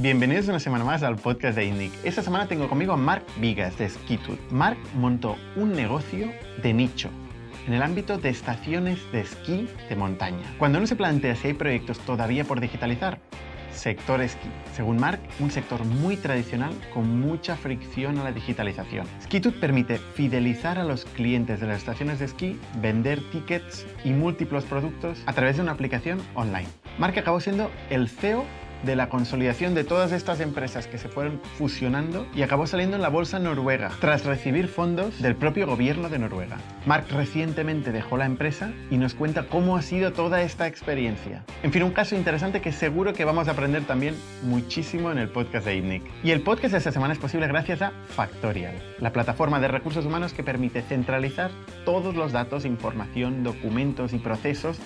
Bienvenidos una semana más al podcast de INDIC. Esta semana tengo conmigo a Mark Vigas de Skitut. Mark montó un negocio de nicho en el ámbito de estaciones de esquí de montaña. Cuando uno se plantea si hay proyectos todavía por digitalizar, sector esquí. Según Mark, un sector muy tradicional con mucha fricción a la digitalización. Skitut permite fidelizar a los clientes de las estaciones de esquí, vender tickets y múltiples productos a través de una aplicación online. Mark acabó siendo el CEO de la consolidación de todas estas empresas que se fueron fusionando y acabó saliendo en la bolsa noruega tras recibir fondos del propio gobierno de Noruega. Mark recientemente dejó la empresa y nos cuenta cómo ha sido toda esta experiencia. En fin, un caso interesante que seguro que vamos a aprender también muchísimo en el podcast de IPNIC. Y el podcast de esta semana es posible gracias a Factorial, la plataforma de recursos humanos que permite centralizar todos los datos, información, documentos y procesos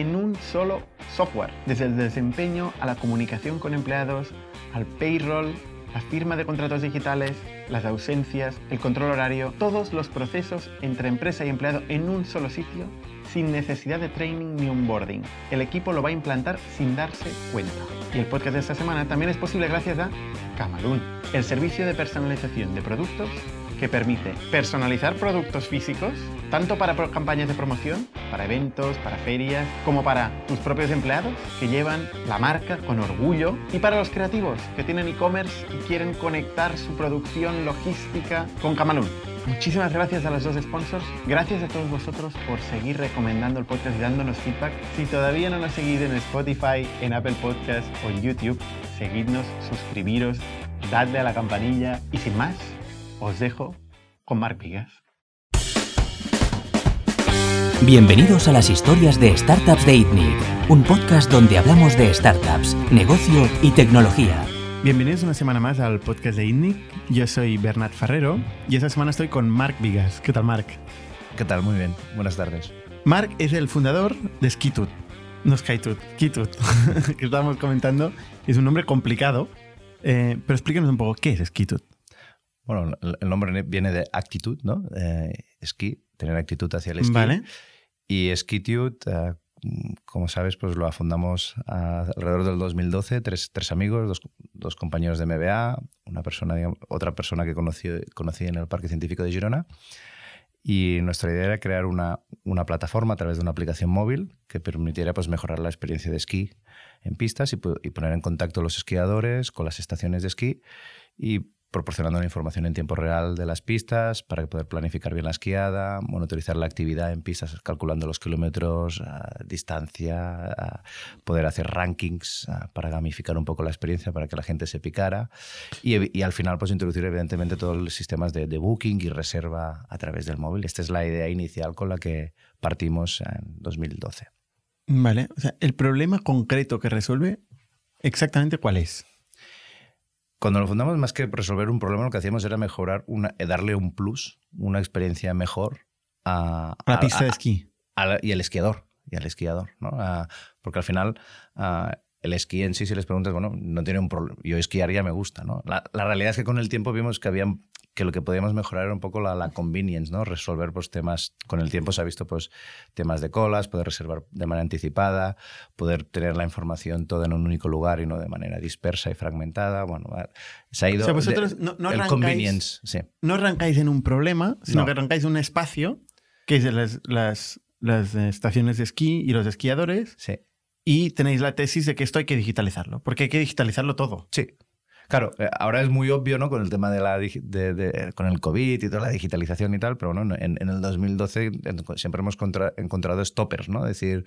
en un solo software, desde el desempeño a la comunicación con empleados, al payroll, la firma de contratos digitales, las ausencias, el control horario, todos los procesos entre empresa y empleado en un solo sitio sin necesidad de training ni onboarding. El equipo lo va a implantar sin darse cuenta. Y el podcast de esta semana también es posible gracias a Camalún, el servicio de personalización de productos que permite personalizar productos físicos, tanto para campañas de promoción, para eventos, para ferias, como para tus propios empleados que llevan la marca con orgullo, y para los creativos que tienen e-commerce y quieren conectar su producción logística con Camalún. Muchísimas gracias a los dos sponsors. Gracias a todos vosotros por seguir recomendando el podcast y dándonos feedback. Si todavía no nos seguís en Spotify, en Apple Podcast o en YouTube, seguidnos, suscribiros, dadle a la campanilla y sin más, os dejo con Marc Vigas. Bienvenidos a las historias de Startups de ITNIC, un podcast donde hablamos de startups, negocio y tecnología. Bienvenidos una semana más al podcast de ITNIC. Yo soy Bernat Ferrero y esta semana estoy con Marc Vigas. ¿Qué tal, Marc? ¿Qué tal? Muy bien. Buenas tardes. Marc es el fundador de Skitut. No Skitut, Skitut, que estábamos comentando. Es un nombre complicado, eh, pero explícanos un poco qué es Skitut. Bueno, el nombre viene de actitud, ¿no? Eh, esquí, tener actitud hacia el esquí. Vale. Y Skitude, eh, como sabes, pues lo fundamos alrededor del 2012, tres, tres amigos, dos, dos, compañeros de MBA, una persona, otra persona que conocí, conocí en el Parque Científico de Girona. Y nuestra idea era crear una, una, plataforma a través de una aplicación móvil que permitiera pues, mejorar la experiencia de esquí en pistas y, y poner en contacto a los esquiadores con las estaciones de esquí y proporcionando la información en tiempo real de las pistas para poder planificar bien la esquiada, monitorizar la actividad en pistas, calculando los kilómetros, distancia, poder hacer rankings para gamificar un poco la experiencia para que la gente se picara y, al final pues introducir evidentemente todos los sistemas de, de, booking y reserva a través del móvil. Esta es la idea inicial con la que partimos en 2012. Vale, o sea, el problema concreto que resuelve, exactamente cuál es. Cuando lo fundamos, más que resolver un problema, lo que hacíamos era mejorar, una, eh, darle un plus, una experiencia mejor a, la pista de esquí. y al esquiador. Y al esquiador, ¿no? porque al final el esquí en sí, si les preguntas, bueno, no tiene un problema. Yo esquiaría me gusta, ¿no? La, la, realidad es que con el tiempo vimos que había que lo que podíamos mejorar era un poco la, la, convenience, ¿no? Resolver pues, temas, con el tiempo se ha visto pues, temas de colas, poder reservar de manera anticipada, poder tener la información toda en un único lugar y no de manera dispersa y fragmentada. Bueno, se ha ido... O sea, vosotros no, no, el arrancáis, convenience, sí. no arrancáis en un problema, sino no. que arrancáis en un espacio, que es las, las, las estaciones de esquí y los esquiadores. Sí. Y tenéis la tesis de que esto hay que digitalizarlo, porque hay que digitalizarlo todo. Sí, Claro, eh, ahora es muy obvio, ¿no? Con el tema de la de, de, con el COVID y toda la digitalización y tal, pero bueno, en, en el 2012 siempre hemos contra, encontrado stoppers, ¿no? Es decir,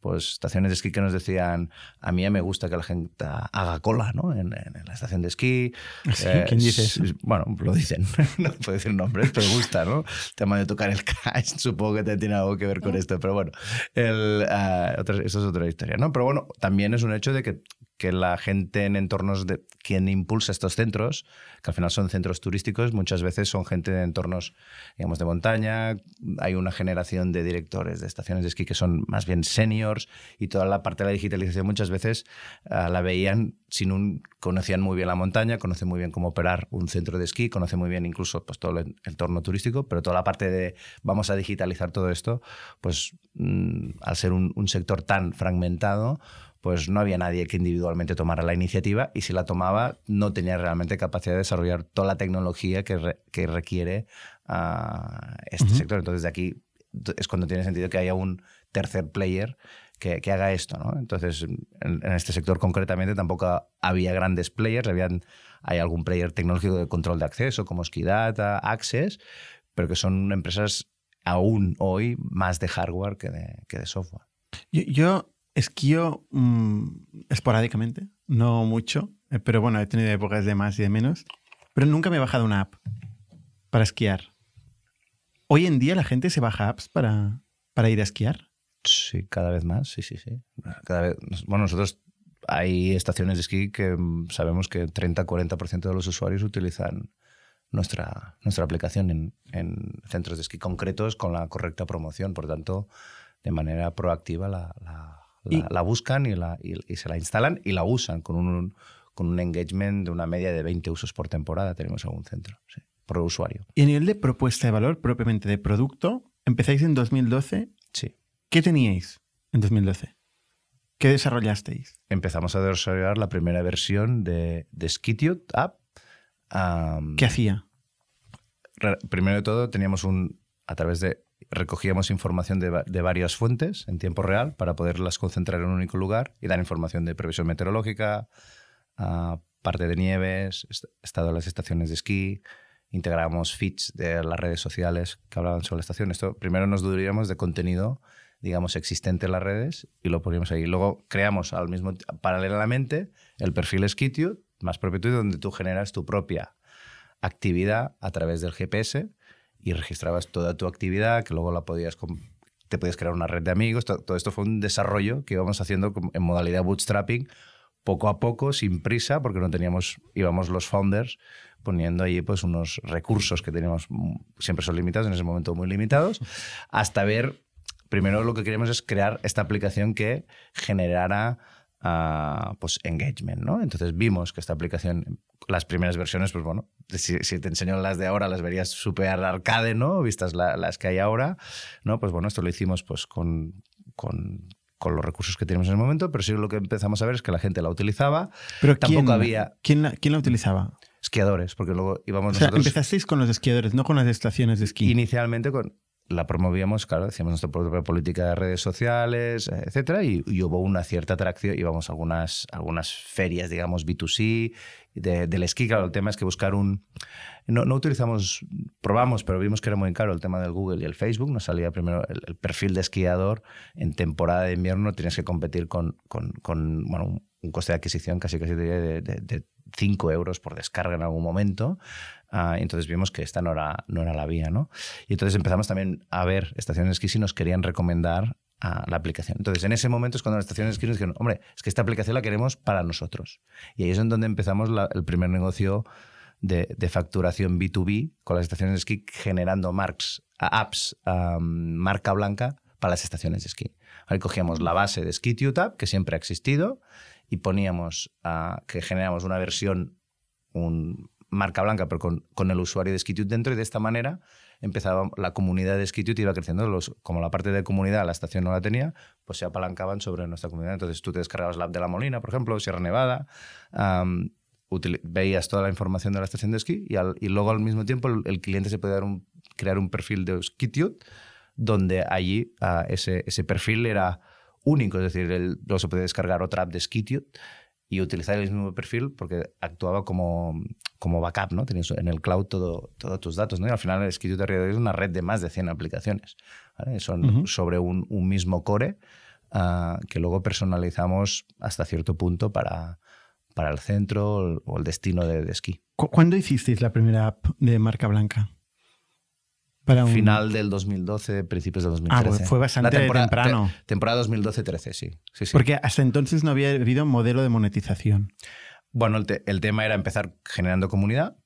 pues estaciones de esquí que nos decían, a mí me gusta que la gente haga cola, ¿no? En, en la estación de esquí. ¿Sí? Eh, ¿Quién dice eso? Bueno, lo dicen, no puedo decir nombres, pero gusta, ¿no? El tema de tocar el cash, supongo que tiene algo que ver con esto, pero bueno, el, uh, otra, eso es otra historia, ¿no? Pero bueno, también es un hecho de que que la gente en entornos de quien impulsa estos centros, que al final son centros turísticos, muchas veces son gente de entornos, digamos, de montaña. Hay una generación de directores de estaciones de esquí que son más bien seniors y toda la parte de la digitalización muchas veces uh, la veían sin un conocían muy bien la montaña, conocen muy bien cómo operar un centro de esquí, conocen muy bien incluso pues todo el entorno turístico, pero toda la parte de vamos a digitalizar todo esto, pues mm, al ser un, un sector tan fragmentado, pues no había nadie que individualmente tomara la iniciativa y si la tomaba no tenía realmente capacidad de desarrollar toda la tecnología que, que requiere uh, este sector. Entonces de aquí es cuando tiene sentido que haya un tercer player que, que haga esto. ¿no? Entonces en, en, este sector concretamente tampoco había grandes players, habían, hay algún player tecnológico de control de acceso como Skidata, Access, pero que son empresas aún hoy más de hardware que de, que de software. Yo, yo esquío mmm, esporádicamente, no mucho, eh, pero bueno, he tenido épocas de más y de menos, pero nunca me he bajado una app para esquiar. Hoy en día la gente se baja apps para, para ir a esquiar. Sí, cada vez más, sí, sí, sí. Cada vez, bueno, nosotros hay estaciones de esquí que mm, sabemos que 30-40% de los usuarios utilizan nuestra, nuestra aplicación en, en, centros de esquí concretos con la correcta promoción. Por tanto, de manera proactiva la, la, la buscan y, la, y, y, se la instalan y la usan con un, con un engagement de una media de 20 usos por temporada. Tenemos algún centro, sí, por usuario. Y a nivel de propuesta de valor, propiamente de producto, empezáis en 2012. Sí. ¿Qué teníais en 2012? ¿Qué desarrollasteis? Empezamos a desarrollar la primera versión de, de Skitude App. Um, ¿Qué hacía? Primero de todo, teníamos un. A través de. Recogíamos información de, de, varias fuentes en tiempo real para poderlas concentrar en un único lugar y dar información de previsión meteorológica, uh, parte de nieves, est estado de las estaciones de esquí. Integrábamos feeds de las redes sociales que hablaban sobre la estación. Esto primero nos duríamos de contenido digamos, existente en las redes y lo poníamos ahí. Luego creamos al mismo paralelamente el perfil Skitude, más propio tuyo, donde tú generas tu propia actividad a través del GPS y registrabas toda tu actividad, que luego la podías te podías crear una red de amigos. Todo esto fue un desarrollo que íbamos haciendo en modalidad bootstrapping poco a poco, sin prisa, porque no teníamos, íbamos los founders poniendo ahí pues unos recursos que teníamos, siempre son limitados, en ese momento muy limitados, hasta ver primero lo que queremos es crear esta aplicación que generara uh, pues engagement, ¿no? Entonces vimos que esta aplicación, las primeras versiones, pues bueno, si, si te enseño las de ahora, las verías súper arcade, ¿no? Vistas la, las que hay ahora, ¿no? Pues bueno, esto lo hicimos pues con, con con los recursos que tenemos en el momento, pero sí lo que empezamos a ver es que la gente la utilizaba. Pero tampoco ¿quién, había. ¿quién la, ¿Quién la utilizaba? Esquiadores, porque luego íbamos o sea, nosotros. empezasteis con los esquiadores, no con las estaciones de esquí. Inicialmente con, la promovíamos, claro, decíamos nuestra propia política de redes sociales, etcétera, y, y, hubo una cierta atracción. Íbamos a algunas, algunas ferias, digamos, B2C, de, del esquí. Claro, el tema es que buscar un. No, no, utilizamos, probamos, pero vimos que era muy caro el tema del Google y el Facebook. Nos salía primero el, perfil de esquiador. En temporada de invierno tienes que competir con, con, con bueno, un, un, coste de adquisición casi casi de, de, de 5 euros por descarga en algún momento. Uh, entonces vimos que esta no era, no era la vía, ¿no? Y entonces empezamos también a ver estaciones de esquí si nos querían recomendar uh, la aplicación. Entonces en ese momento es cuando las estaciones de esquí nos dijeron, hombre, es que esta aplicación la queremos para nosotros. Y ahí es en donde empezamos la, el primer negocio de, de, facturación B2B con las estaciones de esquí generando marks, apps, um, marca blanca para las estaciones de esquí. Ahí cogíamos la base de App, que siempre ha existido, y poníamos uh, que generamos una versión, un marca blanca, pero con, con el usuario de Skitude dentro, y de esta manera empezaba la comunidad de Skitude iba creciendo. Los, como la parte de comunidad la estación no la tenía, pues se apalancaban sobre nuestra comunidad. Entonces tú te descargabas la app de La Molina, por ejemplo, Sierra Nevada, um, veías toda la información de la estación de esquí y, al, y luego al mismo tiempo el, cliente se puede crear un perfil de Skitude donde allí uh, ese, ese perfil era único, es decir, el, luego se puede descargar otra app de Skitude y utilizar el mismo perfil porque actuaba como, como backup, ¿no? Tenías en el cloud todo, todos tus datos, ¿no? Y al final el Skitude es una red de más de 100 aplicaciones. ¿vale? Son uh -huh. sobre un, un, mismo core uh, que luego personalizamos hasta cierto punto para, para el centro o el destino de, de esquí. ¿Cuándo hicisteis la primera app de marca blanca? Para un... Final del 2012, principios del 2013. Ah, pues fue bastante temporada, temprano. Te, temporada 2012-13, sí. sí, sí. Porque hasta entonces no había habido modelo de monetización. Bueno, el, te, el tema era empezar generando comunidad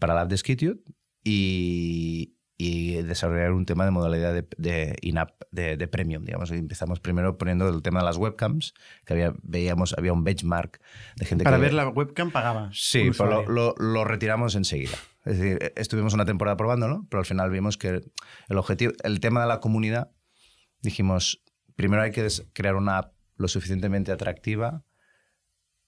para la app de Skitude y, y desarrollar un tema de modalidad de, de in-app, de, de, premium, digamos. Y empezamos primero poniendo el tema de las webcams, que había, veíamos, había un benchmark de gente Para que... ver la webcam pagaba. Sí, pero lo, lo, lo, retiramos enseguida. Es decir, estuvimos una temporada probándolo, pero al final vimos que el objetivo, el tema de la comunidad, dijimos, primero hay que crear una app lo suficientemente atractiva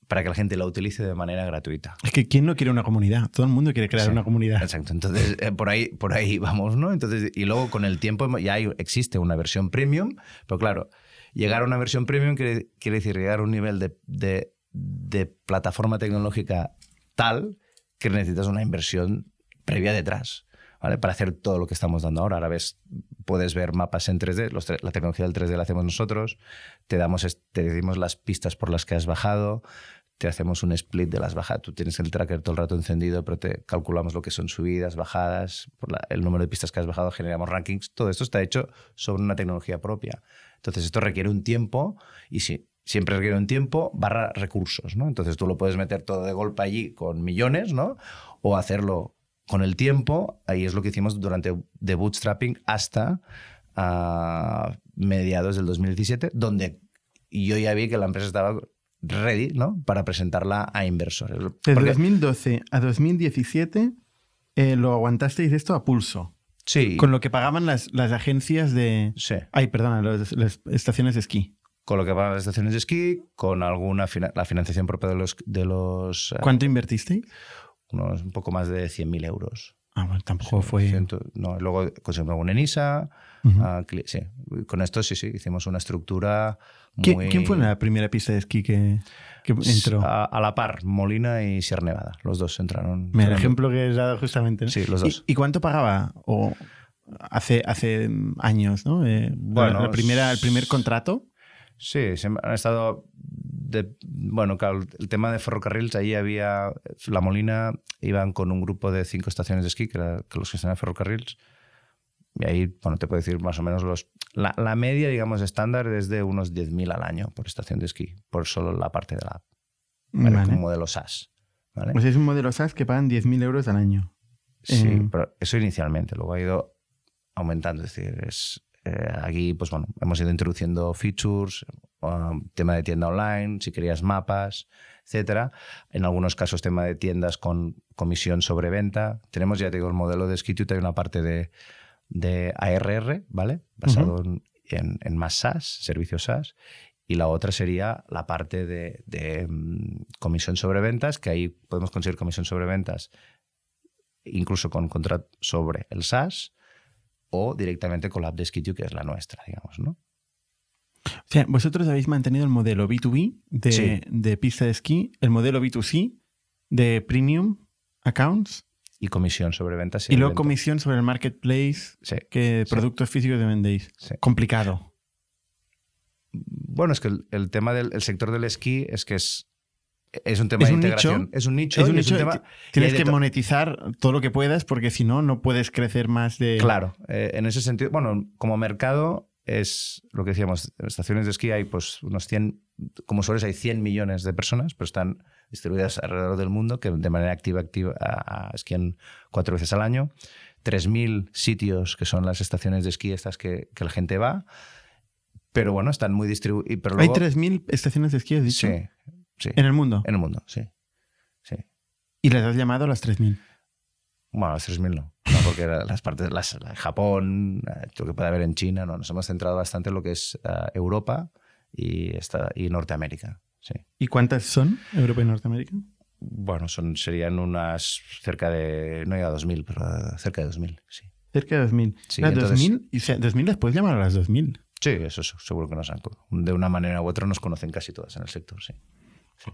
para que la gente la utilice de manera gratuita. Es que ¿quién no quiere una comunidad? Todo el mundo quiere crear Sí, una comunidad. Exacto. Entonces, eh, por, ahí, por ahí vamos, ¿no? Entonces, y luego con el tiempo ya hay- existe una versión premium, pero claro, llegar a una versión premium quiere, quiere decir llegar a un nivel de, de- de plataforma tecnológica tal que necesitas una inversión previa detrás. ¿Vale? Para hacer todo lo que estamos dando ahora. Ahora ves, puedes ver mapas en 3D, los tre- la tecnología del 3D la hacemos nosotros, te, damos, te decimos las pistas por las que has bajado, te hacemos un split de las bajadas. Tú tienes el tracker todo el rato encendido, pero te calculamos lo que son subidas, bajadas, por la- el número de pistas que has bajado, generamos rankings. Todo esto está hecho sobre una tecnología propia. Entonces, esto requiere un tiempo y sí, siempre requiere un tiempo barra recursos, ¿no? Entonces, tú lo puedes meter todo de golpe allí con millones, ¿no? O hacerlo con el tiempo. Ahí es lo que hicimos durante de bootstrapping hasta ah, mediados del 2017, donde yo ya vi que la empresa estaba ready, ¿no? Para presentarla a inversores. Desde Porque- 2012 a 2017 eh, lo aguantasteis esto a pulso, sí, con lo que pagaban las, las agencias de... sí. Ay, perdona, las estaciones de esquí. Con lo que van las estaciones de esquí, con alguna fina- la financiación propia de los, de los eh, ¿Cuánto invertisteis? unos un poco más de 100.000 euros. Ah, bueno, tampoco fue... Ciento- no, luego conseguimos algún ENISA. Cli- sí, con esto sí, sí, hicimos una estructura ¿Qui- muy... ¿Quién fue la primera pista de esquí que, que entró? A, a la par, Molina y Sierra Nevada. Los dos entraron. Mira, el ejemplo que has dado justamente. ¿no? Sí, los ¿Y- dos. ¿Y, cuánto pagaba? O hace, hace años, ¿no? Eh, Bueno, la, la primera, el primer contrato. Sí, han estado. de- bueno, claro, el tema de ferrocarriles, ahí había. La Molina iban con un grupo de cinco estaciones de esquí, que, era, que los gestionaban ferrocarriles. Y ahí, bueno, te puedo decir más o menos los. La, la media, digamos, estándar es de unos 10.000 al año por estación de esquí, por solo la parte de la app. ¿vale? Vale. Como modelo SaaS. ¿vale? Pues es un modelo SaaS que pagan 10.000 euros al año. Sí, Eh, pero eso inicialmente, luego ha ido aumentando. Es decir, es, eh, aquí pues bueno, hemos ido introduciendo features, um, tema de tienda online, si querías mapas, etcétera. En algunos casos tema de tiendas con comisión sobre venta. Tenemos, ya te digo, el modelo de Skitute, hay una parte de, de ARR, ¿vale? Basado en, en, en más SaaS, servicios SaaS. Y la otra sería la parte de, de, mm, comisión sobre ventas, que ahí podemos conseguir comisión sobre ventas incluso con contrato sobre el SaaS o directamente con la app de Skitio, que es la nuestra, digamos, ¿no? O sea, vosotros habéis mantenido el modelo B2B de, Sí. de pista de esquí, el modelo B2C de premium accounts Y comisión sobre ventas. y luego comisión sobre el marketplace Sí. que Sí. productos físicos que vendéis. Complicado. Bueno, es que el, el tema del el sector del esquí es que es, es un tema Es de un integración. nicho. Es un nicho. Es un nicho, tema- Tienes que monetizar todo lo que puedas porque si no, no puedes crecer más de... Claro, eh, en ese sentido, bueno, como mercado es lo que decíamos, en estaciones de esquí hay pues unos 100, como sueles hay 100 millones de personas, pero están distribuidas alrededor del mundo que de manera activa, activa a- a- esquían cuatro veces al año. 3.000 sitios que son las estaciones de esquí estas que, que la gente va, pero bueno, están muy distribuidos. Hay luego, 3.000 estaciones de esquí, has dicho, Sí, sí, en el mundo. en el mundo, sí. sí. Y les has llamado a las 3.000. Bueno, las 3.000 no, no, porque las partes, las, Japón, eh, lo que puede haber en China, no, nos hemos centrado bastante en lo que es eh, Europa y, esta, y Norteamérica. Sí. ¿Y cuántas son? Europa y Norteamérica. Bueno, son, serían unas cerca de, no llega a 2.000, pero eh, cerca de 2.000, sí. Cerca de 2.000. Sí, Las entonces- 2.000, y, sea, 2.000 las puedes llamar a las 2.000. Sí, eso es- seguro que nos han, de una manera u otra nos conocen casi todas en el sector, sí.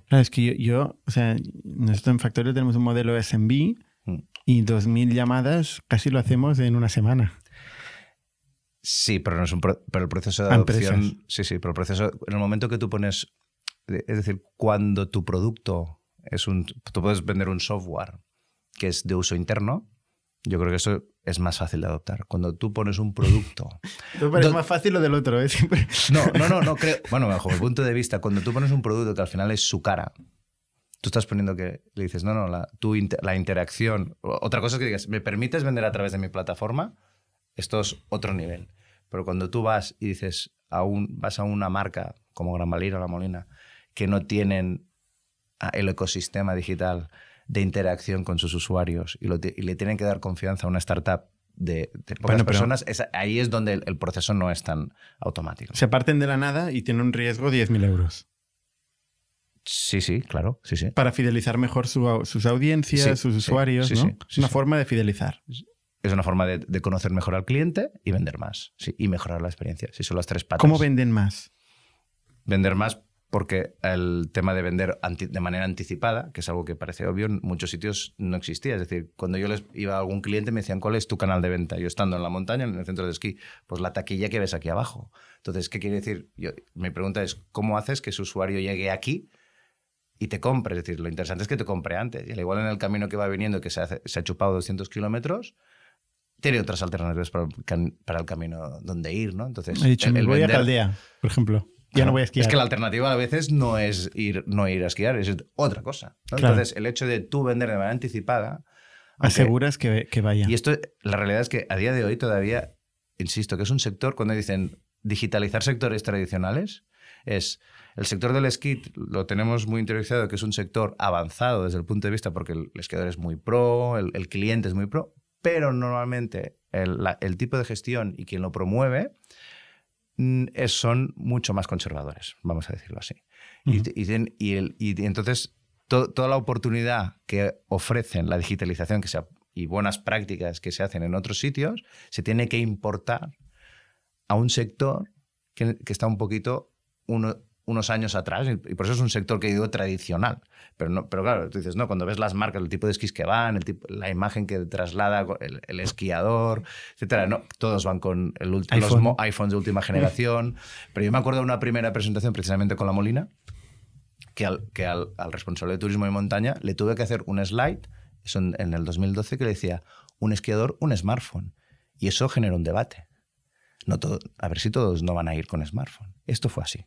Claro, es que yo, yo, o sea, nosotros en Factorio tenemos un modelo SMB Mm. y 2.000 llamadas casi lo hacemos en una semana. Sí, pero, no es un pro- pero el proceso de A adopción. empresas. Sí, sí, pero el proceso. En el momento que tú pones. Es decir, cuando tu producto es un. Tú puedes vender un software que es de uso interno. Yo creo que eso es más fácil de adoptar. Cuando tú pones un producto. Pero es más fácil lo del otro, ¿eh? Siempre- No, no, no, no creo. Bueno, bajo mi punto de vista, cuando tú pones un producto que al final es su cara, tú estás poniendo que le dices, no, no, la, tu inter- la interacción. Otra cosa es que digas, ¿me permites vender a través de mi plataforma? Esto es otro nivel. Pero cuando tú vas y dices, a un, vas a una marca como Gran Valira o La Molina, que no tienen ah, el ecosistema digital de interacción con sus usuarios y, lo ti- y le tienen que dar confianza a una startup de, de pocas Bueno, personas, es- ahí es donde el, el proceso no es tan automático. Se parten de la nada y tienen un riesgo 10.000 euros. Sí, sí, claro, sí, sí. Para fidelizar mejor su sus audiencias, Sí, sus usuarios, sí, ¿no? Es una forma de fidelizar. Es una forma de, de conocer mejor al cliente y vender más. Sí, y mejorar la experiencia. Sí, son las tres patas. ¿Cómo venden más? Vender más porque el tema de vender de manera anticipada, que es algo que parece obvio, en muchos sitios no existía. Es decir, cuando yo les iba a algún cliente me decían, ¿cuál es tu canal de venta? Yo estando en la montaña, en el centro de esquí, pues la taquilla que ves aquí abajo. Entonces, ¿qué quiere decir? Yo, mi pregunta es, ¿cómo haces que ese usuario llegue aquí y te compre? Es decir, lo interesante es que te compre antes. Y al igual en el camino que va viniendo, que se, hace- se ha chupado 200 kilómetros, tiene otras alternativas para, el can- para el camino donde ir, ¿no? Entonces, He dicho, el voy vender- a Caldea, por ejemplo. Ya Claro. no voy a esquiar. Es que la alternativa a veces no es ir, no ir a esquiar, es otra cosa. ¿no? Claro. Entonces, el hecho de tú vender de manera anticipada. aunque- Aseguras que, que vaya. Y esto, la realidad es que a día de hoy todavía, insisto, que es un sector, cuando dicen digitalizar sectores tradicionales, es el sector del esquí, lo tenemos muy interiorizado, que es un sector avanzado desde el punto de vista porque el esquiador es muy pro, el, el cliente es muy pro, pero normalmente el, la- el tipo de gestión y quien lo promueve son mucho más conservadores, vamos a decirlo así. Y- y, tienen- y el- y entonces to- toda la oportunidad que ofrecen la digitalización que y buenas prácticas que se hacen en otros sitios, se tiene que importar a un sector que, que está un poquito uno- unos años atrás, y por eso es un sector que digo tradicional. Pero, no, pero claro, tú dices, no, cuando ves las marcas, el tipo de esquís que van, el tipo- la imagen que traslada el, el esquiador, etcétera, no, todos van con el ulti- los iPhone. mo- iPhones de última generación. pero yo me acuerdo de una primera presentación precisamente con la Molina, que al, que al, al responsable de turismo y montaña le tuve que hacer un slide eso en, en el 2012 que le decía un esquiador, un smartphone. Y eso generó un debate. No todo, a ver si todos no van a ir con smartphone. Esto fue así.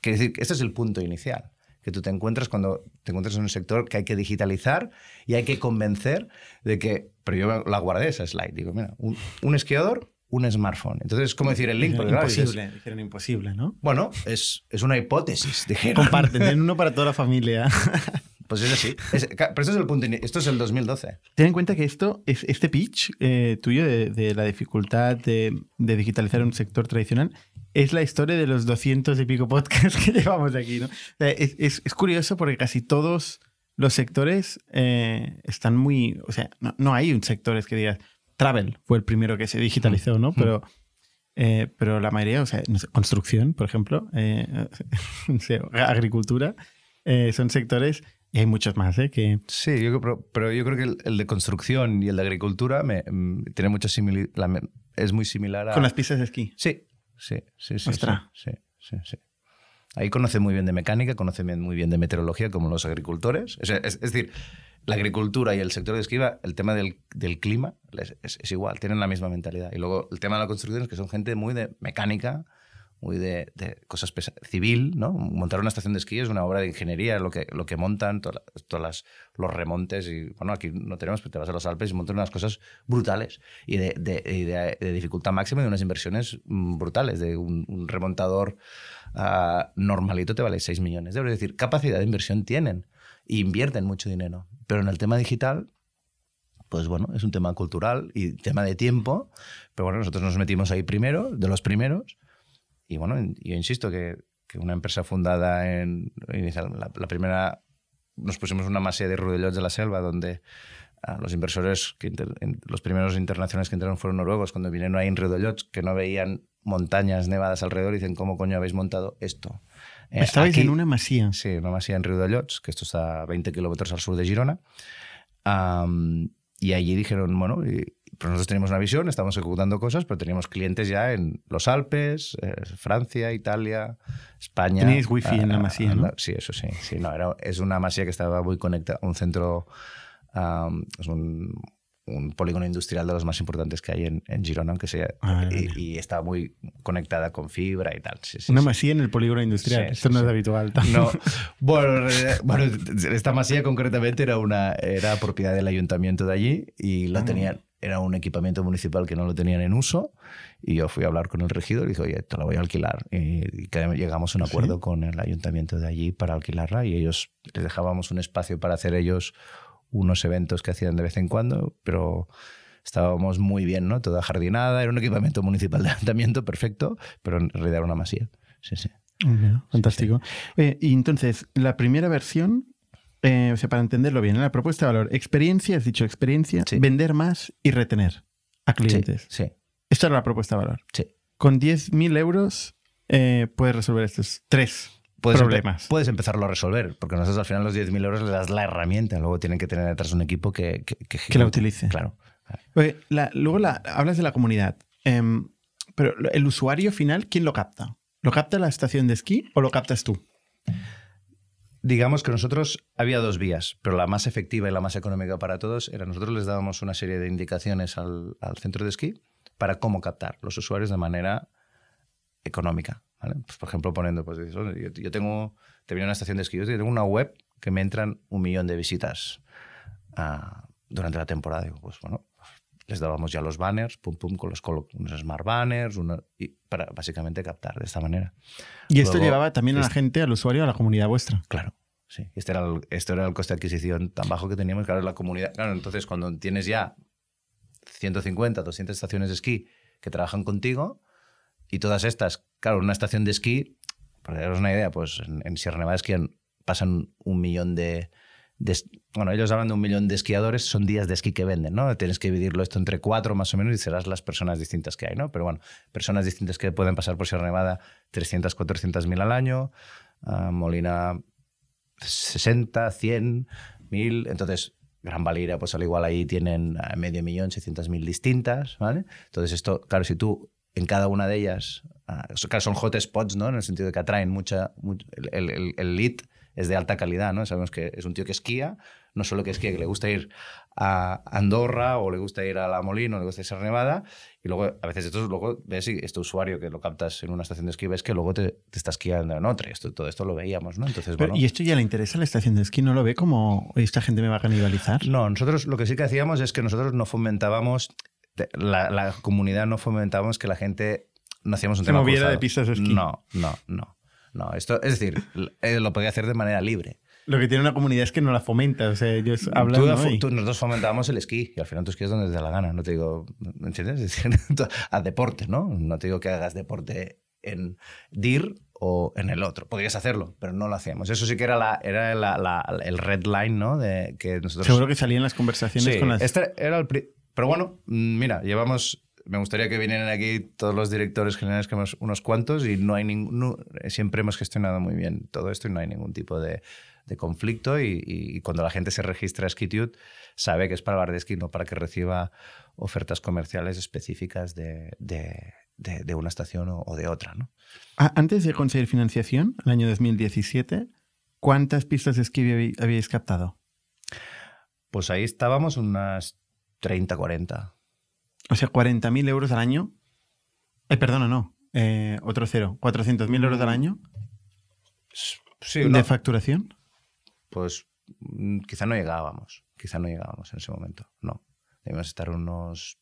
Quiere decir que este es el punto inicial, que tú te encuentras cuando te encuentras en un sector que hay que digitalizar y hay que convencer de que, pero yo la guardé esa slide, digo, mira, un, un esquiador, un smartphone. Entonces es como decir el link, porque claro, dices, imposible, dijeron imposible, ¿no? bueno, es, es una hipótesis, dijeron. Comparten, tienen uno para toda la familia. Pues es así. Es- pero esto es el punto, esto es el 2012. Ten en cuenta que esto, es, este pitch eh, tuyo de, de la dificultad de, de digitalizar un sector tradicional es la historia de los 200 y pico podcasts que llevamos aquí. ¿no? Es, es- es curioso porque casi todos los sectores eh, están muy... O sea, no, no hay un sector que digas... Travel fue el primero que se digitalizó, ¿no? Pero, eh, pero la mayoría, o sea, no sé, construcción, por ejemplo, eh, no sé, agricultura, eh, son sectores... Y hay muchos más, ¿eh? Que, Sí, yo pero, pero yo creo que el, el de construcción y el de agricultura me, mm, tiene mucha simili- la me- es muy similar a... con las pistas de esquí. Sí, sí, sí, sí. Ostras. Sí, sí, sí. Ahí conoce muy bien de mecánica, conoce muy bien de meteorología, como los agricultores. Es, es- es decir, la agricultura y el sector de esquiva, el tema del, del clima es- es igual, tienen la misma mentalidad. Y luego el tema de la construcción es que son gente muy de mecánica, muy de, de cosas civil, ¿no? Montar una estación de esquí es una obra de ingeniería, lo que, lo que montan, las- los remontes. Y bueno, aquí no tenemos, pero te vas a los Alpes y montan unas cosas brutales y de, de- y de- de dificultad máxima y unas inversiones mm, brutales. De un, un remontador ah, normalito te vale 6 millones de euros. Es decir, capacidad de inversión tienen e invierten mucho dinero. Pero en el tema digital, pues bueno, es un tema cultural y tema de tiempo. Pero bueno, nosotros nos metimos ahí primero, de los primeros. Y bueno, yo insisto que, que una empresa fundada en. inicial- la, la primera. Nos pusimos una masía de Rudellots de la Selva, donde ah, los inversores, que inter- en- los primeros internacionales que entraron fueron noruegos, cuando vinieron ahí en Rudellots, que no veían montañas nevadas alrededor, y dicen: ¿Cómo coño habéis montado esto? Eh, Estabais aquí- en una masía. Sí, una masía en Riudellots, que esto está a 20 kilómetros al sur de Girona. Y allí dijeron, bueno, y- pues nosotros teníamos una visión, estamos ejecutando cosas, pero teníamos clientes ya en los Alpes, eh, Francia, Italia, España. Teníais wifi en la ah, masía, ¿no? Sí, eso sí. sí no, era, es una masía que estaba muy conectada, un centro, es un, un polígono industrial de los más importantes que hay en, en Girona, aunque sea, Ah, vale, y, está muy conectada con fibra y tal. Sí, sí, Una sí. masía en el polígono industrial. Esto no es habitual. No, bueno, bueno, esta masía concretamente era una era propiedad del ayuntamiento de allí y la Ah. tenían era un equipamiento municipal que no lo tenían en uso y yo fui a hablar con el regidor y dije, oye, te la voy a alquilar. Y, llegamos a un ¿Sí? acuerdo con el ayuntamiento de allí para alquilarla y ellos les dejábamos un espacio para hacer ellos unos eventos que hacían de vez en cuando, pero estábamos muy bien, ¿no? Toda jardinada, era un equipamiento municipal de levantamiento perfecto, pero en realidad era una masía. Sí, sí. fantástico. y entonces, la primera versión, eh, o sea, para entenderlo bien, la propuesta de valor, experiencia, has dicho experiencia, vender más y retener a clientes. Sí, sí. Esta era la propuesta de valor. Sí. Con 10.000 euros eh, puedes resolver estos tres puedes problemas. puedes empezarlo a resolver, porque nosotros al final los 10.000 euros le das la herramienta, luego tienen que tener detrás un equipo que, que, la utilice. Claro. luego la, hablas de la comunidad, em, pero el usuario final, ¿quién lo capta? ¿Lo capta la estación de esquí o lo captas tú? Digamos que nosotros había dos vías, pero la más efectiva y la más económica para todos era nosotros les dábamos una serie de indicaciones al, al centro de esquí para cómo captar los usuarios de manera económica. Pues, por ejemplo, poniendo, pues yo, tengo, te una estación de esquí, yo tengo una web que me entran un millón de visitas ah, durante la temporada. Digo, pues bueno, les dábamos ya los banners, pum, pum, con los unos smart banners, y para básicamente captar de esta manera. Y esto llevaba también a la gente, al usuario, a la comunidad vuestra. Claro. Sí, este era el, esto era el coste de adquisición tan bajo que teníamos, claro, la comunidad. Claro, entonces cuando tienes ya 150, 200 estaciones de esquí que trabajan contigo, y todas estas, claro, una estación de esquí, para daros una idea, pues en, Sierra Nevada esquían, pasan un millón de, Bueno, ellos hablan de un millón de esquiadores, son días de esquí que venden, ¿no? Tienes que dividirlo esto entre cuatro más o menos y serás las personas distintas que hay, ¿no? Pero bueno, personas distintas que pueden pasar por Sierra Nevada, 300, 400 mil al año, Molina 60, 100, mil, entonces Gran Valira, pues al igual ahí tienen medio millón, 600 mil distintas, ¿vale? Entonces esto, claro, si tú en cada una de ellas, uh, son hotspots, ¿no? En el sentido de que atraen mucha, el, el, el, lead es de alta calidad, ¿no? Sabemos que es un tío que esquía, no solo que esquía, que le gusta ir a Andorra o le gusta ir a La Molina o le gusta ir a Nevada y luego a veces esto luego ves este usuario que lo captas en una estación de esquí ves que luego te, te está esquiando en otra esto, todo esto lo veíamos ¿no? Entonces, bueno, ¿Y esto ya le interesa a la estación de esquí? ¿No lo ve como esta gente me va a canibalizar? No, nosotros lo que sí que hacíamos es que nosotros no fomentábamos la, comunidad no fomentábamos que la gente no hacíamos un Se tema moviera de pistas de esquí. No, no, no. No, esto, es decir, eh, lo podía hacer de manera libre. Lo que tiene una comunidad es que no la fomenta. O sea, ellos hablan. nosotros fomentábamos el esquí y al final tú esquías donde te da la gana. No te digo, ¿me entiendes? A deporte, ¿no? No te digo que hagas deporte en DIR o en el otro. Podrías hacerlo, pero no lo hacíamos. Eso sí que era, la, era la, el red line, ¿no? De que nosotros... Seguro que salían las conversaciones con las... Este era el, pero bueno, mm, mira, llevamos me gustaría que vinieran aquí todos los directores generales, que hemos unos cuantos, y no hay ningún, siempre hemos gestionado muy bien todo esto y no hay ningún tipo de, de conflicto. Y, cuando la gente se registra a Skitude, sabe que es para bar de esquí, no para que reciba ofertas comerciales específicas de, de, de, una estación o, de otra. ¿no? Antes de conseguir financiación, el año 2017, ¿cuántas pistas de esquí habíais captado? Pues ahí estábamos unas 30, 40. O sea, 40.000 euros al año. Eh, perdona, no. Eh, otro cero. ¿400.000 euros al año? Sí, ¿De facturación? Pues mm, quizá no llegábamos. Quizá no llegábamos en ese momento. No. Debíamos estar unos.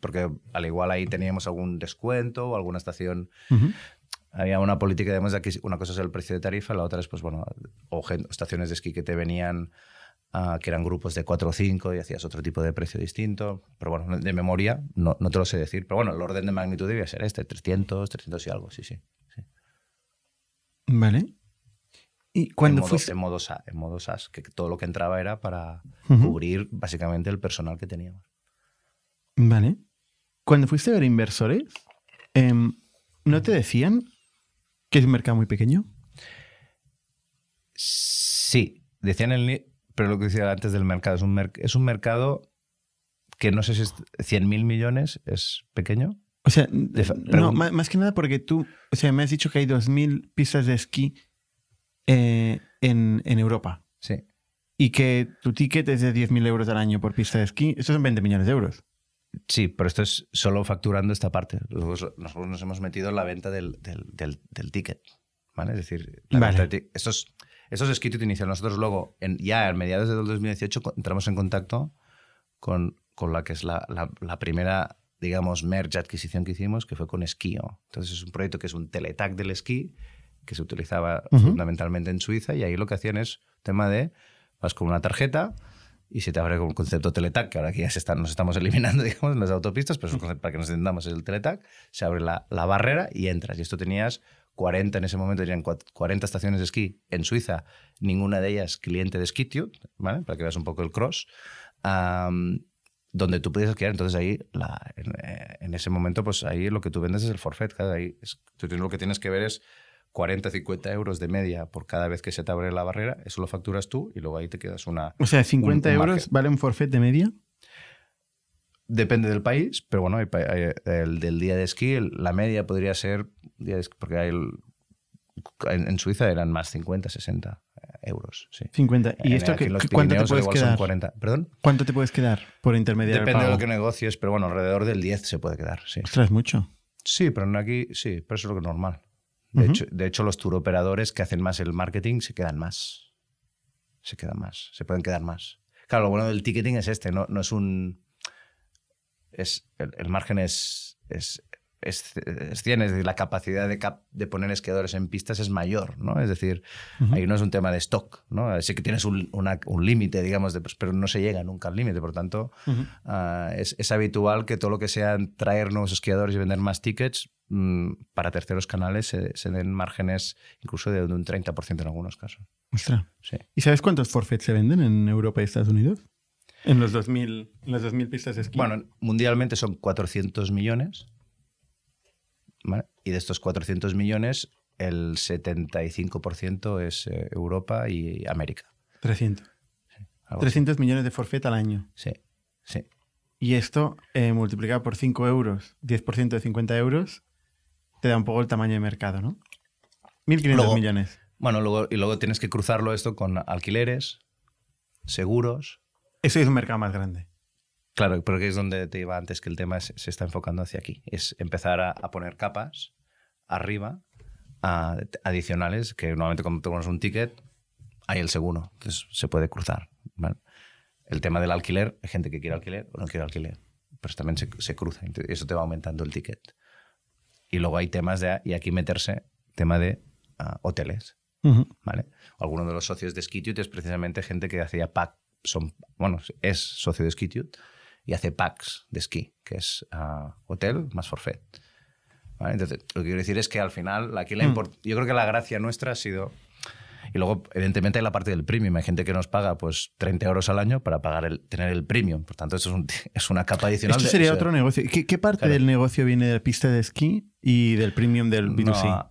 Porque al igual ahí teníamos algún descuento o alguna estación. Había una política, digamos, de aquí. Una cosa es el precio de tarifa, la otra es, pues bueno, o estaciones de esquí que te venían que eran grupos de 4 o 5 y hacías otro tipo de precio distinto. Pero bueno, de memoria no, no, te lo sé decir. Pero bueno, el orden de magnitud debía ser este, 300, 300 y algo, sí, sí. Vale. ¿Y cuando en modo, En modo, en modo SAS, que todo lo que entraba era para cubrir básicamente el personal que teníamos. Vale. Cuando fuiste a ver inversores, em, ¿no te decían que es un mercado muy pequeño? Sí, decían el, pero lo que decía antes del mercado, es un, es un mercado que no sé si es 100.000 millones, es pequeño. O sea, no, más, que nada porque tú, o sea, me has dicho que hay 2.000 pistas de esquí eh, en, en, Europa. Sí. Y que tu ticket es de 10.000 euros al año por pista de esquí. Eso son 20 millones de euros. Sí, pero esto es solo facturando esta parte. Nosotros nos hemos metido en la venta del, del, del, ticket. ¿Vale? Es decir, esto es esos escritos iniciales. Nosotros luego, en, ya a mediados del 2018, entramos en contacto con, con la que es la, la, primera, digamos, merge adquisición que hicimos, que fue con Esquío. Entonces es un proyecto que es un teletag del esquí, que se utilizaba fundamentalmente en Suiza, y ahí lo que hacían es tema de, vas con una tarjeta, y se te abre con el concepto Teletac, que ahora aquí ya se están, nos estamos eliminando, digamos, en las autopistas, pero para que nos entendamos es el Teletac, se abre la, la, barrera y entras. Y esto tenías 40, en ese momento tenían 40 estaciones de esquí en Suiza, ninguna de ellas cliente de Skitute, ¿vale? Para que veas un poco el cross. donde tú puedes esquiar, entonces ahí, la, en, ese momento, pues ahí lo que tú vendes es el forfait. Cada ahí tú lo que tienes que ver es 40, 50 euros de media por cada vez que se te abre la barrera, eso lo facturas tú y luego ahí te quedas una... O sea, 50 euros vale un forfait de media. Depende del país, pero bueno, el del día de esquí, la media podría ser, porque hay en, Suiza eran más 50, 60 euros. Sí. 50. ¿Y esto que, cuánto te puedes quedar? 40. ¿Perdón? ¿Cuánto te puedes quedar por intermediario? Depende de lo que negocies, pero bueno, alrededor del 10 se puede quedar. Sí. Ostras, mucho. Sí, pero aquí sí, pero eso es lo que es normal. De, hecho, de hecho, los tour operadores que hacen más el marketing se quedan más. Se quedan más, se pueden quedar más. Claro, lo bueno del ticketing es este, no, no es un es, el, margen es, es, es, es 100, es decir, la capacidad de, de, poner esquiadores en pistas es mayor, ¿no? Es decir, ahí no es un tema de stock, ¿no? Sí que tienes un, un límite, digamos, de, pero no se llega nunca al límite, por tanto, ah, es, es, habitual que todo lo que sea traer nuevos esquiadores y vender más tickets, mm, para terceros canales se, den márgenes incluso de, un 30% en algunos casos. Ostras. Sí. ¿Y sabes cuántos forfaits se venden en Europa y Estados Unidos? En los 2000, en las 2000 pistas de esquí. Bueno, mundialmente son 400 millones. Y de estos 400 millones, el 75% es eh, Europa y América. 300. 300 millones de forfait al año. Sí, sí. Y esto eh, multiplicado por 5 euros, 10% de 50 euros, te da un poco el tamaño de mercado, ¿no? 1.500 millones. Bueno, luego, y luego tienes que cruzarlo esto con alquileres, seguros, ese es un mercado más grande. Claro, porque es donde te iba antes que el tema se está enfocando hacia aquí. Es empezar a, poner capas arriba adicionales que normalmente cuando tenemos un ticket hay el seguro, entonces se puede cruzar. El tema del alquiler, hay gente que quiere alquiler o no quiere alquiler, pero también se, se cruza, y eso te va aumentando el ticket. Y luego hay temas de, y aquí meterse, tema de ah, hoteles. ¿vale? Alguno de los socios de Skitute es precisamente gente que hacía pack son, bueno, es socio de Skitute y hace packs de esquí, que es ah, hotel más forfait. Entonces, lo que quiero decir es que al final, aquí la mm. yo creo que la gracia nuestra ha sido... Y luego, evidentemente, hay la parte del premium. Hay gente que nos paga pues 30 euros al año para pagar el, tener el premium. Por tanto, eso es, un, es una capa adicional. Esto sería otro negocio. ¿Qué, parte del negocio viene de la pista de esquí y del premium del B2C?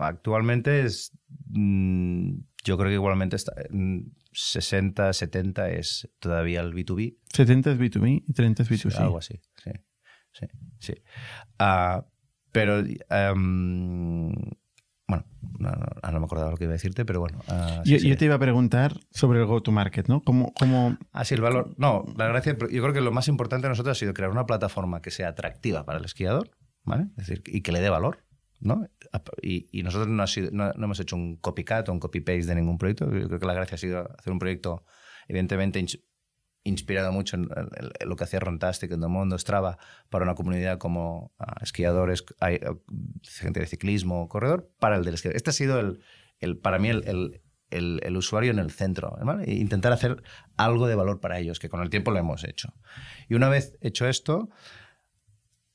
actualmente es... Mm, yo creo que igualmente está, 60, 70 es todavía el B2B. 70 es B2B y 30 es B2C. algo así, sí. sí, sí. Uh, pero, um, bueno, no, no, no, me acordaba lo que iba a decirte, pero bueno. Uh, sí, yo, sí. yo, te iba a preguntar sobre el go-to-market, ¿no? ¿Cómo, cómo... Ah, sí, el valor. No, la gracia, yo creo que lo más importante de nosotros ha sido crear una plataforma que sea atractiva para el esquiador, ¿vale? Es decir, y que le dé valor. ¿No? Y, nosotros no, hemos hecho un copycat o un copy-paste de ningún proyecto. Yo creo que la gracia ha sido hacer un proyecto, evidentemente, inspirado mucho en, lo que hacía Rontastic, en el mundo Strava, para una comunidad como ah, esquiadores, hay, gente de ciclismo, corredor, para el del esquiador. Este ha sido, el para mí, el, el, usuario en el centro. E intentar hacer algo de valor para ellos, que con el tiempo lo hemos hecho. Y una vez hecho esto,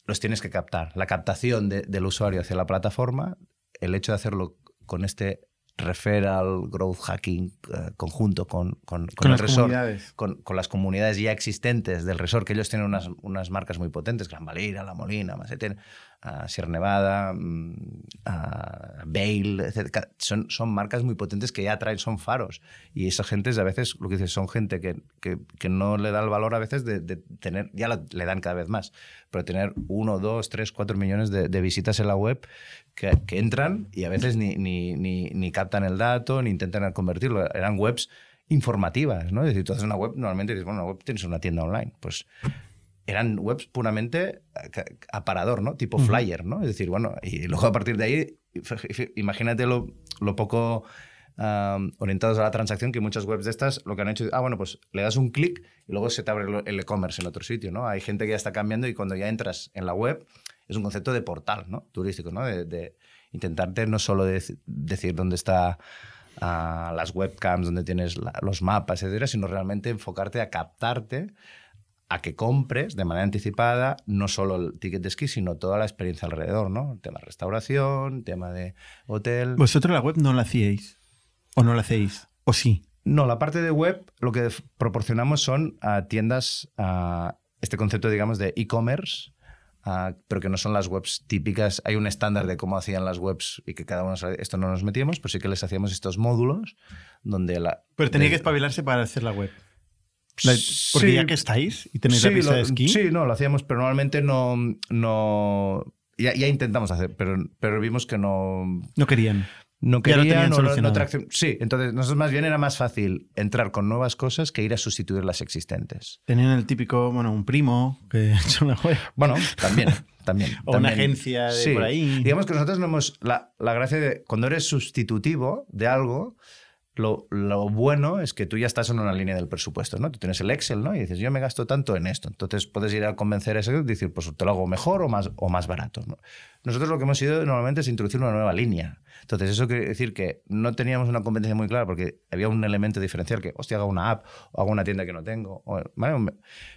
los tienes que captar. La captación del usuario hacia la plataforma, el hecho de hacerlo con este referral, growth hacking eh, conjunto con, con, con, el resort, con, las comunidades ya existentes del resort, que ellos tienen unas, unas marcas muy potentes, Gran Valira, La Molina, Maseten, uh, Sierra Nevada, uh, Bale, etc. Son, son marcas muy potentes que ya traen, son faros. Y esa gente a veces, lo que dices, son gente que, que, que no le da el valor a veces de, tener, ya le dan cada vez más, pero tener uno, dos, tres, cuatro millones de, visitas en la web que, entran y a veces ni, ni, ni, ni captan el dato, ni intentan convertirlo. Eran webs informativas, ¿no? Es decir, tú haces una web, normalmente dices, bueno, una web tienes una tienda online. Pues eran webs puramente aparador, ¿no? Tipo flyer, ¿no? Es decir, bueno, y luego a partir de ahí, imagínate lo, lo poco orientados a la transacción que muchas webs de estas lo que han hecho, ah, bueno, pues le das un clic y luego se te abre el e-commerce en otro sitio, ¿no? Hay gente que ya está cambiando y cuando ya entras en la web es un concepto de portal, ¿no? Turístico, ¿no? De, intentarte no solo decir dónde está a las webcams donde tienes la- los mapas, etcétera, sino realmente enfocarte a captarte a que compres de manera anticipada no solo el ticket de esquí, sino toda la experiencia alrededor, ¿no? El tema de restauración, tema de hotel. ¿Vosotros la web no la hacíais? ¿O no la hacéis? ¿O sí? No, la parte de web lo que proporcionamos son ah, tiendas, ah, este concepto, digamos, de e-commerce, ah, pero que no son las webs típicas. Hay un estándar de cómo hacían las webs y que cada uno, esto no nos metíamos, pero sí que les hacíamos estos módulos donde la... Pero tenía de- que espabilarse para hacer la web. Porque Sí. ya que estáis y tenéis la pista lo- de esquí. Sí, no, lo hacíamos, pero normalmente no... no ya, ya intentamos hacer, pero, pero vimos que no, No querían. no querían no- no traccion- Sí, entonces nosotros más bien era más fácil entrar con nuevas cosas que ir a sustituir las existentes. Tenían el típico, bueno, un primo que ha hecho una web. Bueno, también, también. O una agencia de Sí. por ahí. Digamos que nosotros no hemos. La, la gracia de. Cuando eres sustitutivo de algo, lo, lo bueno es que tú ya estás en una línea del presupuesto, ¿no? Tú tienes el Excel, ¿no? Y dices, yo me gasto tanto en esto. Entonces puedes ir a convencer a ese y decir, pues te lo hago mejor o más, o más barato. ¿no? Nosotros lo que hemos ido normalmente es introducir una nueva línea. Entonces, eso quiere decir que no teníamos una competencia muy clara porque había un elemento diferencial que, hostia, hago una app o hago una tienda que no tengo. O, ¿vale?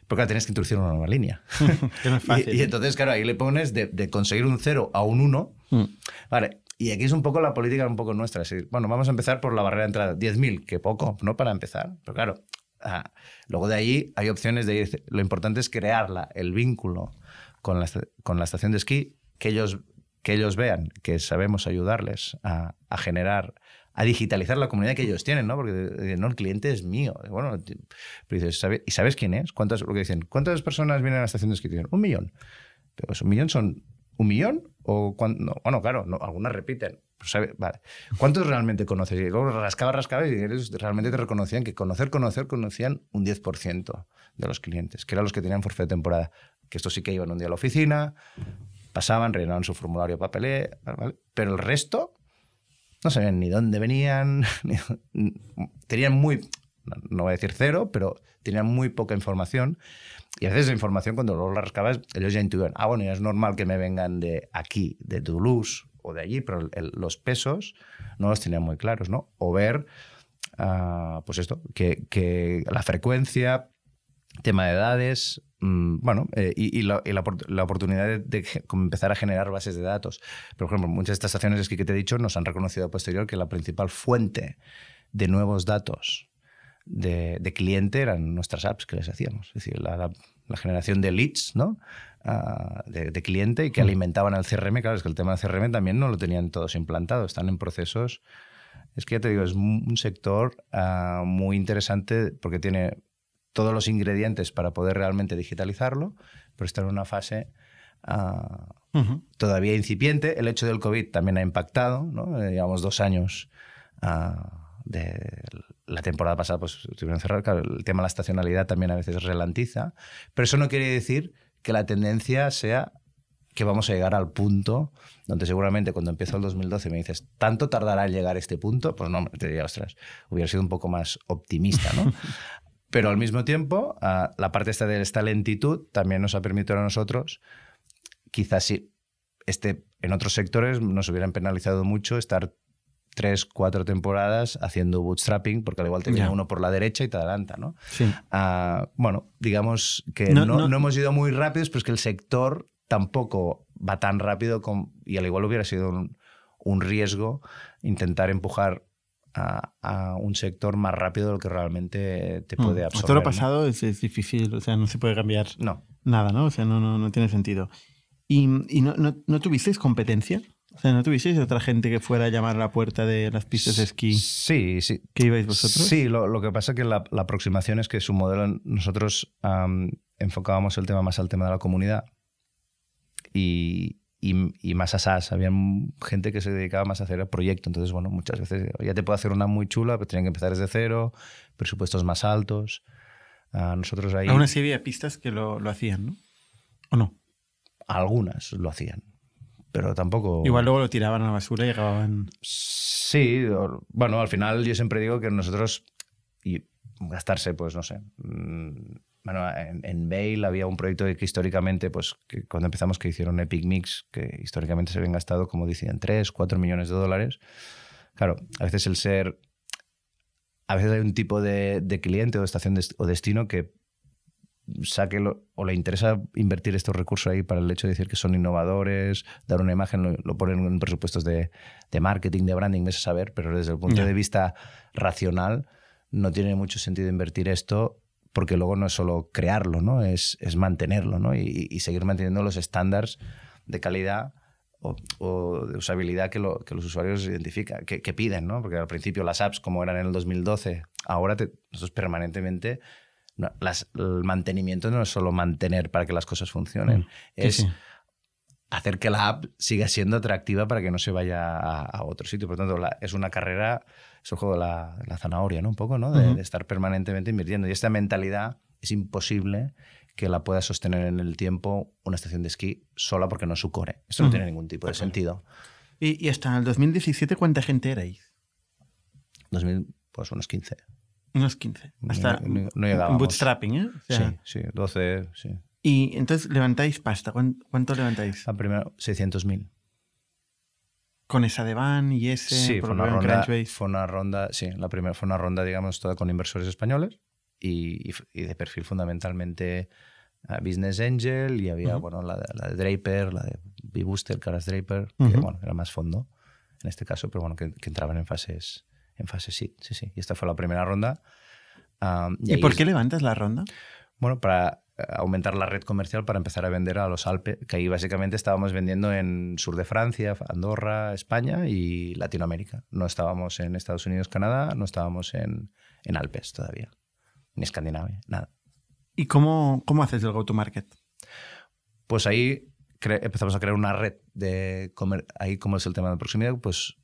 Claro, tienes que introducir una nueva línea. que no es fácil. Y, y entonces, claro, ahí le pones de, de conseguir un 0 a un 1. Mm. Vale. Y aquí es un poco la política un poco nuestra. Bueno, vamos a empezar por la barrera de entrada. 10.000, que poco, ¿no? Para empezar. Pero claro, ah, luego de ahí hay opciones de ir. Lo importante es crearla, el vínculo con la, con la estación de esquí, que ellos, que ellos vean que sabemos ayudarles a, generar a digitalizar la comunidad que ellos tienen, ¿no? Porque eh, no, el cliente es mío. Bueno, pero dices, ¿sabe- ¿y sabes quién es? ¿Cuántas, lo que dicen, ¿cuántas personas vienen a la estación de esquí? Un millón. Pero pues, un millón son un millón o bueno, claro, algunas repiten. Pues. ¿Cuántos realmente conoces? Y rascaba, rascaba y realmente te reconocían que conocer, conocer, conocían un 10% de los clientes, que eran los que tenían forfait de temporada. Que estos sí que iban un día a la oficina, pasaban, rellenaban su formulario papelé, pero el resto no sabían ni dónde venían, tenían muy, no- voy a decir cero, pero tenían muy poca información. Y a veces la información, cuando luego la rascabas, ellos ya intuían, ah, bueno, es normal que me vengan de aquí, de Toulouse o de allí, pero los pesos no los tenían muy claros, ¿no? O ver, ah, pues esto, que, la frecuencia, tema de edades, mm, bueno, eh, y, la, oportunidad de, empezar a generar bases de datos. Por ejemplo, muchas de estas estaciones que te he dicho nos han reconocido a posterior que la principal fuente de nuevos datos de, de cliente eran nuestras apps que les hacíamos. Es decir, la, la- la generación de leads, ¿no? Ah, de, de cliente y que Mm. alimentaban al CRM. Claro, es que el tema del CRM también no lo tenían todos implantado, están en procesos. Es que ya te digo, es un sector ah, muy interesante porque tiene todos los ingredientes para poder realmente digitalizarlo, pero está en una fase ah, Ujú. todavía incipiente. El hecho del COVID también ha impactado, ¿no? Eh, llevamos dos años ah, de la temporada pasada, pues estuvieron cerrados. Claro, el tema de la estacionalidad también a veces ralentiza, pero eso no quiere decir que la tendencia sea que vamos a llegar al punto donde seguramente cuando empiezo el 2012 me dices, ¿tanto tardará en llegar a este punto? Pues no, te diría, ostras, hubiera sido un poco más optimista, ¿no? Pero al mismo tiempo, ah, la parte esta de esta lentitud también nos ha permitido a nosotros, quizás si este, en otros sectores nos hubieran penalizado mucho estar tres, cuatro temporadas haciendo bootstrapping, porque al igual te viene uno por la derecha y te adelanta, ¿no? Sí. Ah, bueno, digamos que No, no, no- no hemos ido muy rápidos, pero es que el sector tampoco va tan rápido y al igual hubiera sido un, un riesgo intentar empujar a, a un sector más rápido de lo que realmente te puede Mm. absorber. Todo lo ¿no? pasado es, es difícil, o sea, no se puede cambiar No. nada, ¿no? O sea, no, no, no tiene sentido. ¿Y, y no, no, no tuvisteis competencia? O sea, ¿no tuvisteis otra gente que fuera a llamar a la puerta de las pistas de esquí Sí, sí. que ibais vosotros? Sí, lo, lo que pasa es que la, la aproximación es que su modelo, nosotros am, enfocábamos el tema más al tema de la comunidad y, y- y más a SaaS. Había gente que se dedicaba más a hacer el proyecto. Entonces, bueno, muchas veces ya te puedo hacer una muy chula, pero tenían que empezar desde cero, presupuestos más altos. Ah, nosotros ahí, Aún así había pistas que lo, lo hacían, ¿no? ¿O no? algunas lo hacían, pero tampoco... Igual luego lo tiraban a la basura y acababan... Sí, bueno, al final yo siempre digo que nosotros, y gastarse, pues no sé, mm, bueno, en, en Bale había un proyecto que históricamente, pues que cuando empezamos que hicieron Epic Mix, que históricamente se habían gastado, como decían, 3, 4 millones de dólares. Claro, a veces el ser a veces hay un tipo de, de cliente o estación de- o destino que saque lo- o le interesa invertir estos recursos ahí para el hecho de decir que son innovadores, dar una imagen, lo, lo ponen en presupuestos de, de marketing, de branding, ves a saber, pero desde el punto de vista racional no tiene mucho sentido invertir esto porque luego no es solo crearlo, ¿no? es, es mantenerlo ¿no? y, y seguir manteniendo los estándares de calidad o, o de usabilidad que, lo- que los usuarios identifican, que, que piden, ¿no? Porque al principio las apps, como eran en el 2012, ahora te- nosotros permanentemente, no, las- el mantenimiento no es solo mantener para que las cosas funcionen, Mm, Sí, es sí. hacer que la app siga siendo atractiva para que no se vaya a, a otro sitio. Por lo tanto, la- es una carrera, es el juego de la, la zanahoria, ¿no? Un poco, ¿no? De, estar permanentemente invirtiendo. Y esta mentalidad es imposible que la pueda sostener en el tiempo una estación de esquí sola porque no es su core. Esto no tiene ningún tipo de sentido. Y, y hasta el 2017, ¿cuánta gente erais? 2000, pues unos 15. Unos 15. Hasta No- no- no llegábamos. bootstrapping, ¿eh? O sea, sí, sí, 12, sí. Y entonces levantáis pasta. ¿Cuán- ¿Cuánto levantáis? La primera, 600.000. Con esa de Van y ese. Sí, fue una, que ronda, fue una ronda, sí, la primera fue una ronda, digamos, toda con inversores españoles y, y y de perfil fundamentalmente ah, Business Angel y había, Ujú. bueno, la, de- la de Draper, la de B-Booster, Caras Draper, que, Ujú. bueno, era más fondo en este caso, pero bueno, que, que entraban en fases, en fases sí, sí, sí. Y esta fue la primera ronda. ¿Y, por es- qué levantas la ronda? Bueno, para eh, aumentar la red comercial para empezar a vender a los Alpes, que ahí básicamente estábamos vendiendo en sur de Francia, Andorra, España y Latinoamérica. No estábamos en Estados Unidos, Canadá, no estábamos en, en Alpes todavía, ni Escandinavia, nada. ¿Y cómo, cómo haces el go-to-market? Pues ahí empezamos a crear una red de comer ahí como es el tema de proximidad, pues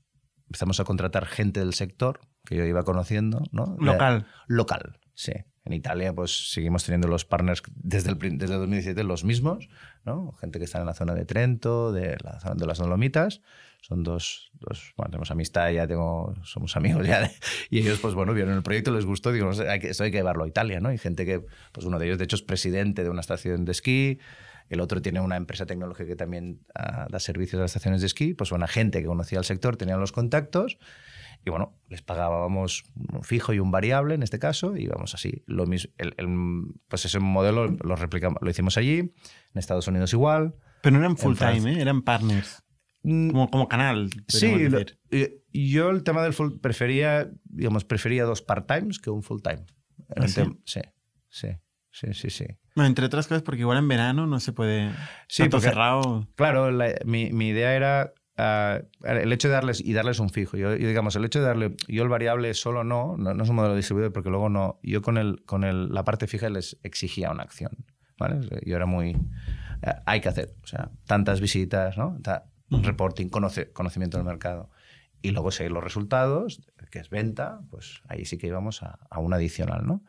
empezamos a contratar gente del sector que yo iba conociendo, ¿no? Local. local, sí. En Italia, pues seguimos teniendo los partners desde el, desde el 2017 los mismos, ¿no? Gente que está en la zona de Trento, de la zona de las Dolomitas. Son dos, dos bueno, tenemos amistad, ya tengo, somos amigos ya. de- y ellos, pues bueno, vieron el proyecto, les gustó, digo, no sé, hay que, esto hay que llevarlo a Italia, ¿no? Y gente que, pues uno de ellos, de hecho, es presidente de una estación de esquí, el otro tiene una empresa tecnológica que también ah, da servicios a las estaciones de esquí, pues una gente que conocía el sector, tenían los contactos y bueno, les pagábamos un fijo y un variable en este caso, y vamos así. Lo mismo, el- el- pues ese modelo lo replicamos, lo hicimos allí, en Estados Unidos igual. Pero no eran full time, ¿eh? eran partners. Mm, Como, como canal. Sí, lo- yo el tema del full prefería, digamos, prefería dos part-times que un full-time. ¿Ah, El sí? sí, sí, sí, sí, sí. Bueno, entre otras cosas, porque igual en verano no se puede. Sí, tanto porque- cerrado. Claro, la- mi, mi idea era ah, el hecho de darles y darles un fijo. Yo, yo, digamos, el hecho de darle yo el variable solo no, no, no es un modelo distribuido porque luego no. Yo con el con el, la parte fija les exigía una acción. ¿vale? Yo era muy eh, hay que hacer, o sea, tantas visitas, ¿no? Ta- reporting, conoce, conocimiento del mercado. Y luego seguir los resultados, que es venta, pues ahí sí que íbamos a, a un adicional, ¿no?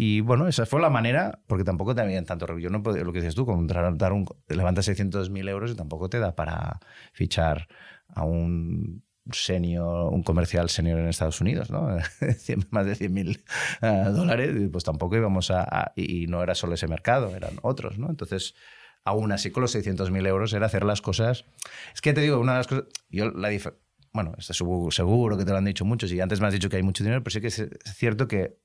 Y bueno, esa fue la manera, porque tampoco habían tanto. Yo no lo que dices tú, contratar un. Levantas 600.000 euros y tampoco te da para fichar a un senior, un comercial senior en Estados Unidos, ¿no? Más de 100.000 ah, dólares, y pues tampoco íbamos a, a- Y no era solo ese mercado, eran otros, ¿no? Entonces, aún así, con los 600.000 euros era hacer las cosas. Es que te digo, una de las cosas. Yo la Bueno, esto seguro, que te lo han dicho muchos y antes me has dicho que hay mucho dinero, pero sí que es cierto que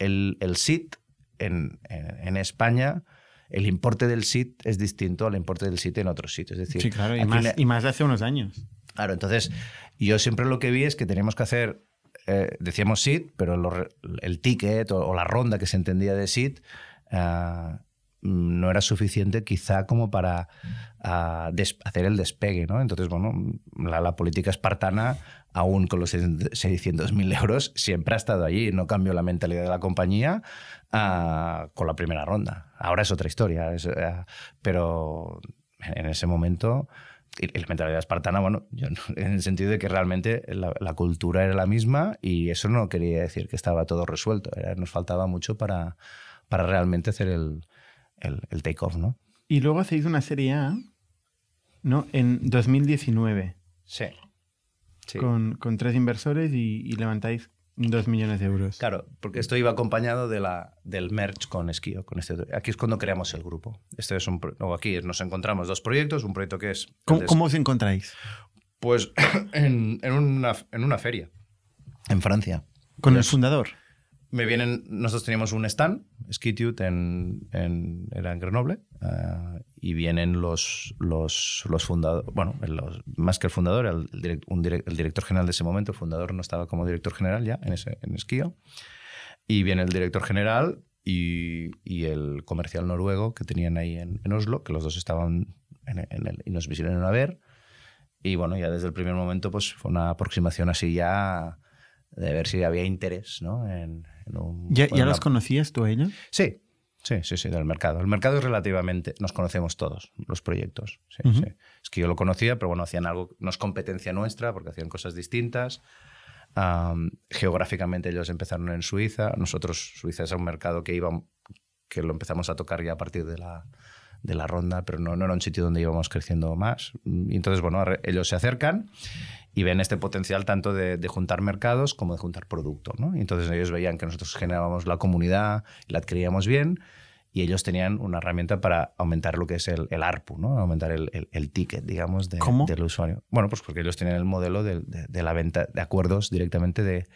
el, el SIT en, en- en España, el importe del SIT es distinto al importe del SIT en otros sitios. Es decir, Sí, claro. Y más, le- y más de hace unos años. Claro, entonces yo siempre lo que vi es que teníamos que hacer, eh, decíamos SIT, pero lo el ticket o, o la ronda que se entendía de SIT ah, no era suficiente quizá como para ah, des- hacer el despegue. ¿no? Entonces, bueno, la, política espartana, aún con los 600.000 euros, siempre ha estado allí. No cambió la mentalidad de la compañía ah, con la primera ronda. Ahora es otra historia, ah, pero en ese momento la mentalidad espartana, bueno, en el sentido de que realmente la, cultura era la misma y eso no quería decir que estaba todo resuelto. Nos faltaba mucho para, para realmente hacer el, el, el take-off, ¿no? Y luego hacéis una serie A, ¿no? En 2019. Sí. sí. Con, con tres inversores y, y levantáis dos millones de euros. Claro, porque esto iba acompañado de la, del merge con Esquio. Con este, aquí es cuando creamos el grupo. Este es un, pro- no, aquí nos encontramos dos proyectos. Un proyecto que es... el ¿Cómo, de- cómo os encontráis? Pues en, en una, en una feria, en Francia. ¿Con el Ellos- fundador? Me vienen, nosotros teníamos un stand, Skitute, en, en, era en Grenoble, eh, y vienen los, los, los fundadores, bueno, los- más que el fundador, el, direct- un direct- el director general de ese momento, el fundador no estaba como director general ya en, ese, en y viene el director general y, y el comercial noruego que tenían ahí en, en Oslo, que los dos estaban en, en el, y nos vinieron a ver, y bueno, ya desde el primer momento pues fue una aproximación así ya de ver si había interés ¿no? en, un... ¿Ya, ya los conocías tú a ellos? Sí, sí, sí, sí, del mercado. El mercado es relativamente... Nos conocemos todos, los proyectos. Sí, Ujú. sí. Es que yo lo conocía, pero bueno, hacían algo... No es competencia nuestra, porque hacían cosas distintas. Am, geográficamente ellos empezaron en Suiza. Nosotros, Suiza es un mercado que íbamos, que lo empezamos a tocar ya a partir de la, de la ronda, pero no, no era un sitio donde íbamos creciendo más. Y entonces, bueno, ellos se acercan y ven este potencial tanto de, de juntar mercados como de juntar producto. ¿no? Y entonces ellos veían que nosotros generábamos la comunidad la adquiríamos bien y ellos tenían una herramienta para aumentar lo que es el, el ARPU, ¿no? aumentar el, el- el ticket, digamos, de- ¿Cómo? del usuario. Bueno, pues porque ellos tienen el modelo de, de- de la venta de acuerdos directamente de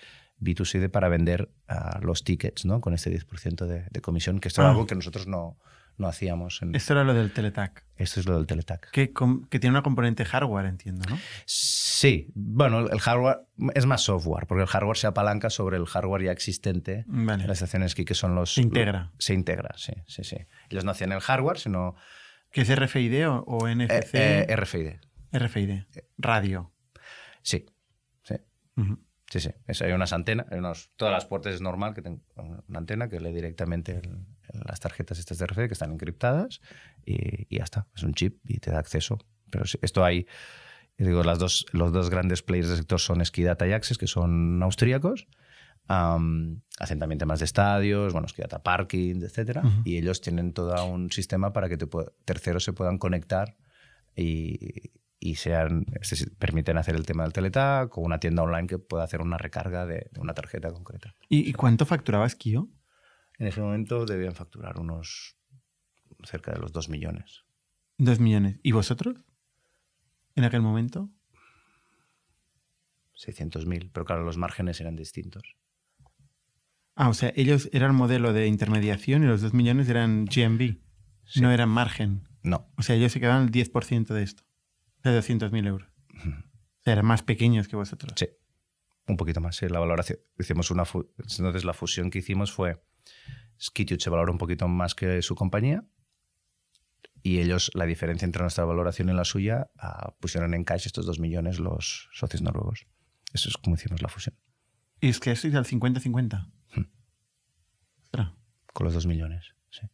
B2C de para vender ah, los tickets ¿no? con este 10% de, de comisión, que esto Ah. era algo que nosotros no, no hacíamos. En, Esto era lo del Teletac. esto es lo del Teletac. Que, que tiene una componente hardware, entiendo, ¿no? Sí, bueno, el hardware es más software, porque el hardware se apalanca sobre el hardware ya existente Vale. en las estaciones que son los... Se integra. Se integra, sí, sí, sí. Ellos no hacían el hardware, sino ¿Qué es RFID o, o eh, NFC? eh, RFID. RFID. Radio. Sí, sí, sí, sí. Eso, hay unas antenas, hay unos, todas las puertas es normal que tengan una antena que lee directamente el- las tarjetas estas de RFID que están encriptadas y, y ya está. Es un chip y te da acceso. Pero esto hay... Digo, las dos, los dos grandes players del sector son Skidata y Access, que son austríacos. Am, hacen también temas de estadios, bueno, Skidata Parking, etc. Ujú. Y ellos tienen todo un sistema para que te terceros se puedan conectar y, y sean, decir, permiten hacer el tema del teletac o una tienda online que pueda hacer una recarga de, de una tarjeta concreta. ¿Y, y cuánto facturabas Kio? En ese momento debían facturar unos cerca de los 2 millones. Dos millones. ¿Y vosotros? En aquel momento. 600.000, pero claro, los márgenes eran distintos. Ah, o sea, ellos eran modelo de intermediación y los dos millones eran GMB. Sí. No eran margen. No. O sea, ellos se quedaban el 10% de esto. De 200.000 euros. O sea, eran más pequeños que vosotros. Sí, un poquito más. Sí, la valoración. Hicimos una Entonces, la fusión que hicimos fue. Skitute se valoró un poquito más que su compañía. Y ellos, la diferencia entre nuestra valoración y la suya, ah, pusieron en cash estos dos millones los socios noruegos. Eso es como hicimos la fusión, Y es que eso es al 50-50. Hmm. Con los dos millones. sí.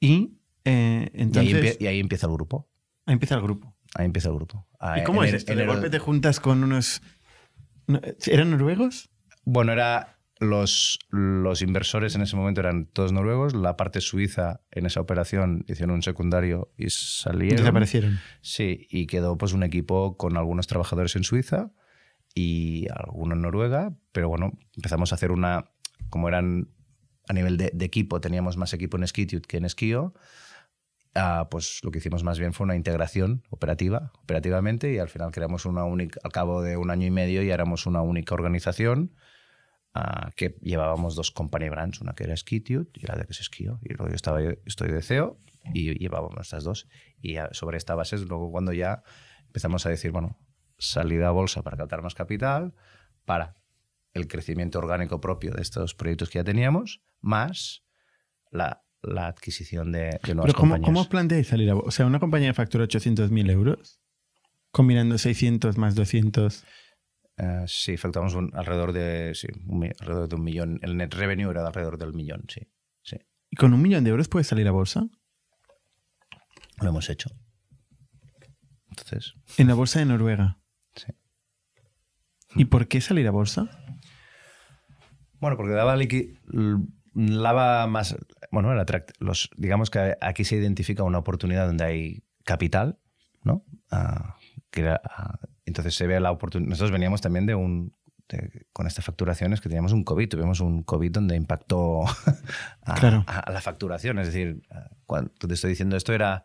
Y eh, Y, ahí entonces y ahí empieza el grupo. ahí empieza el grupo. Ahí empieza el grupo. Ah, ¿Y cómo en es esto? en De el- golpe te juntas con unos... no, ¿Eran noruegos? Bueno, era los, los inversores en ese momento eran todos noruegos. La parte suiza en esa operación hicieron un secundario y salieron. Desaparecieron. Sí, y quedó pues un equipo con algunos trabajadores en Suiza y alguno en Noruega, pero bueno, empezamos a hacer una, como eran a nivel de, de equipo, teníamos más equipo en Skitute que en Skio, ah, pues lo que hicimos más bien fue una integración operativa, operativamente, y al final creamos una única, al cabo de un año y medio ya éramos una única organización ah, que llevábamos dos company brands, una que era Skitute y la de que es Skio, y luego yo estaba, estoy de CEO y llevábamos estas dos. Y sobre esta base es luego cuando ya empezamos a decir, bueno, salida a bolsa para captar más capital, para el crecimiento orgánico propio de estos proyectos que ya teníamos, más la, la adquisición de, de nuevas Pero ¿cómo, compañías. ¿cómo os planteáis salir a... O sea, una compañía factura 800.000 euros, combinando 600 más 200... Eh, sí, facturamos un- alrededor, de, sí, un alrededor de un millón. El net revenue era de alrededor del millón, sí. sí. ¿Y con un millón de euros puedes salir a bolsa? Lo hemos hecho. Entonces, En la bolsa de Noruega. sí. ¿Y por qué salir a bolsa? Bueno, porque daba liqui- l- daba más. Bueno, era atract- los, digamos que aquí se identifica una oportunidad donde hay capital, ¿no? Que era, ah, entonces se ve la oportunidad. Nosotros veníamos también de un. de- con estas facturaciones que teníamos un COVID. Tuvimos un COVID donde impactó a, Claro. a- a la facturación. Es decir, cuando te estoy diciendo esto era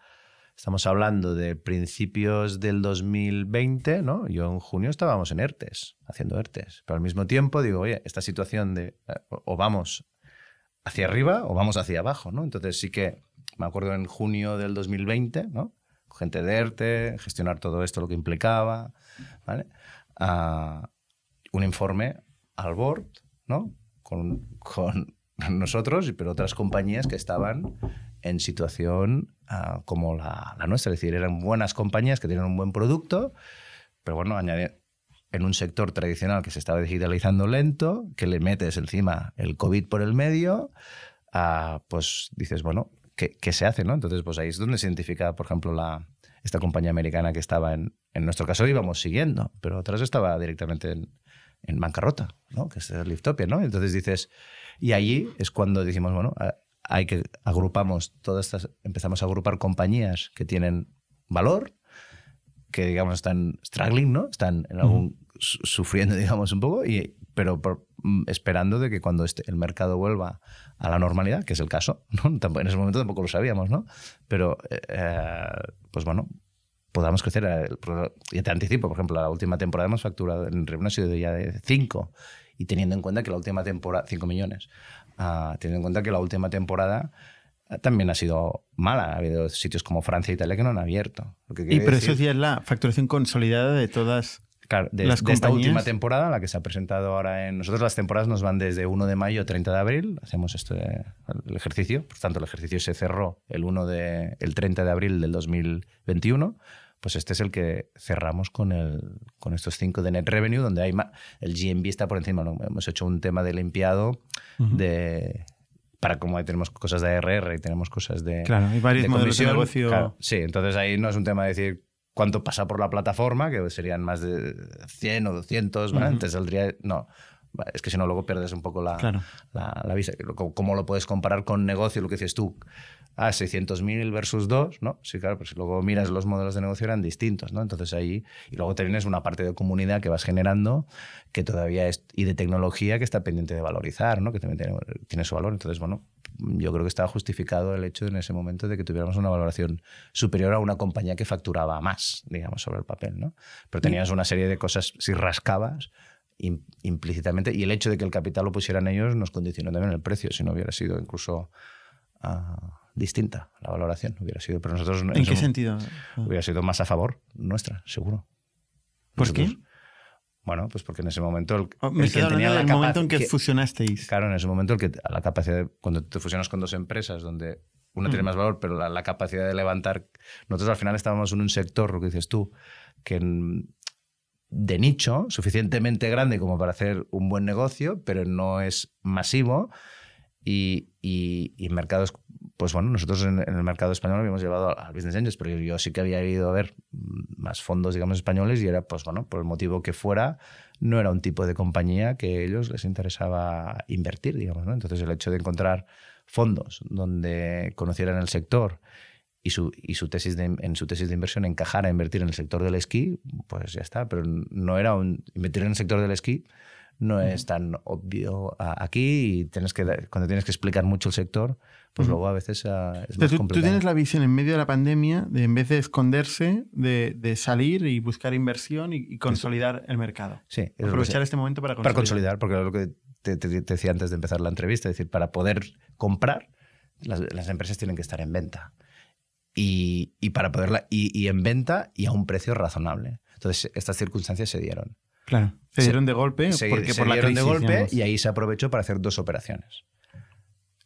Estamos hablando de principios del 2020, ¿no? Yo en junio estábamos en ERTES, haciendo ERTES. Pero al mismo tiempo digo, oye, esta situación de o vamos hacia arriba o vamos hacia abajo, ¿no? Entonces sí que me acuerdo en junio del 2020, ¿no? Gente de ERTE, gestionar todo esto, lo que implicaba, ¿vale? Ah, un informe al board, ¿no? Con, con nosotros, pero otras compañías que estaban en situación ah, como la, nuestra. Es decir, eran buenas compañías que tenían un buen producto, pero bueno, añadir en un sector tradicional que se estaba digitalizando lento, que le metes encima el COVID por el medio, ah, pues dices, bueno, ¿qué, ¿qué, se hace? ¿no? Entonces, pues ahí es donde se identifica, por ejemplo, la, esta compañía americana que estaba en, en nuestro caso íbamos siguiendo, pero otras estaba directamente en, en bancarrota, ¿no? que es el Liftopia. ¿no? Entonces dices, y allí es cuando decimos, bueno, hay que agrupamos todas estas, empezamos a agrupar compañías que tienen valor, que digamos están struggling, ¿no? Están en algún, sufriendo, digamos, un poco, y, pero mm, esperando de que cuando este, el mercado vuelva a la normalidad, que es el caso, ¿no? en ese momento tampoco lo sabíamos, ¿no? Pero, eh, eh, pues bueno, podamos crecer. Ya te anticipo, por ejemplo, la última temporada hemos facturado en reunión de ya de 5 y teniendo en cuenta que la última temporada, 5 millones, uh, teniendo en cuenta que la última temporada ah, también ha sido mala. Ha habido sitios como Francia e Italia que no han abierto. y pero eso ya es la facturación consolidada de todas claro, de, las de esta última temporada, la que se ha presentado ahora en... Nosotros las temporadas nos van desde 1 de mayo a 30 de abril, hacemos esto el ejercicio, por tanto el ejercicio se cerró el, 1 de, el 30 de abril del 2021 pues este es el que cerramos con, el, con estos cinco de net revenue, donde hay el GMB está por encima. Hemos hecho un tema de limpiado de para como tenemos cosas de ARR y tenemos cosas de claro hay varios modelos de negocio. sí entonces ahí no es un tema de decir cuánto pasa por la plataforma que serían más de 100 o 200 antes saldría no es que si no luego pierdes un poco la, la, la, vista. ¿Cómo lo puedes comparar con negocio, lo que dices tú? a 600.000 versus 2, ¿no? Sí, claro, pues si luego miras los modelos de negocio eran distintos, ¿no? Entonces ahí, y luego tienes una parte de comunidad que vas generando que todavía es, y de tecnología que está pendiente de valorizar, ¿no? Que también tiene, tiene su valor. Entonces, bueno, yo creo que estaba justificado el hecho en ese momento de que tuviéramos una valoración superior a una compañía que facturaba más, digamos, sobre el papel, ¿no? Pero tenías una serie de cosas, si rascabas, implícitamente, y el hecho de que el capital lo pusieran ellos nos condicionó también el precio, si no hubiera sido incluso... Uh, distinta la valoración hubiera sido. Pero nosotros. ¿En, qué sentido? Hubiera sido más a favor nuestra, seguro. ¿Por qué? Bueno, pues porque en ese momento el, oh, que tenía la el momento en que, fusionasteis. Claro, en ese momento el que la capacidad cuando te fusionas con dos empresas donde una tiene mm. más valor, pero la, capacidad de levantar. Nosotros al final estábamos en un sector, lo que dices tú, que de nicho, suficientemente grande como para hacer un buen negocio, pero no es masivo. Y, y, y mercados pues bueno, nosotros en, el mercado español habíamos llevado al Business Angels, pero yo, sí que había ido a ver más fondos, digamos, españoles y era, pues bueno, por el motivo que fuera, no era un tipo de compañía que a ellos les interesaba invertir, digamos, ¿no? Entonces el hecho de encontrar fondos donde conocieran el sector y su, y su tesis de, en su tesis de inversión encajara a invertir en el sector del esquí, pues ya está, pero no era un, invertir en el sector del esquí no es tan obvio aquí y tienes que, cuando tienes que explicar mucho el sector, pues luego a veces ah, es más tú, tú, tienes la visión en medio de la pandemia de en vez de esconderse, de, de salir y buscar inversión y, consolidar el mercado. Sí. Aprovechar este momento para consolidar. Para consolidar, porque es lo que te, decía antes de empezar la entrevista, es decir, para poder comprar, las, las empresas tienen que estar en venta. Y, y para poderla, y, y en venta y a un precio razonable. Entonces, estas circunstancias se dieron. Claro, se dieron de golpe porque por la crisis, de golpe y ahí se aprovechó para hacer dos operaciones.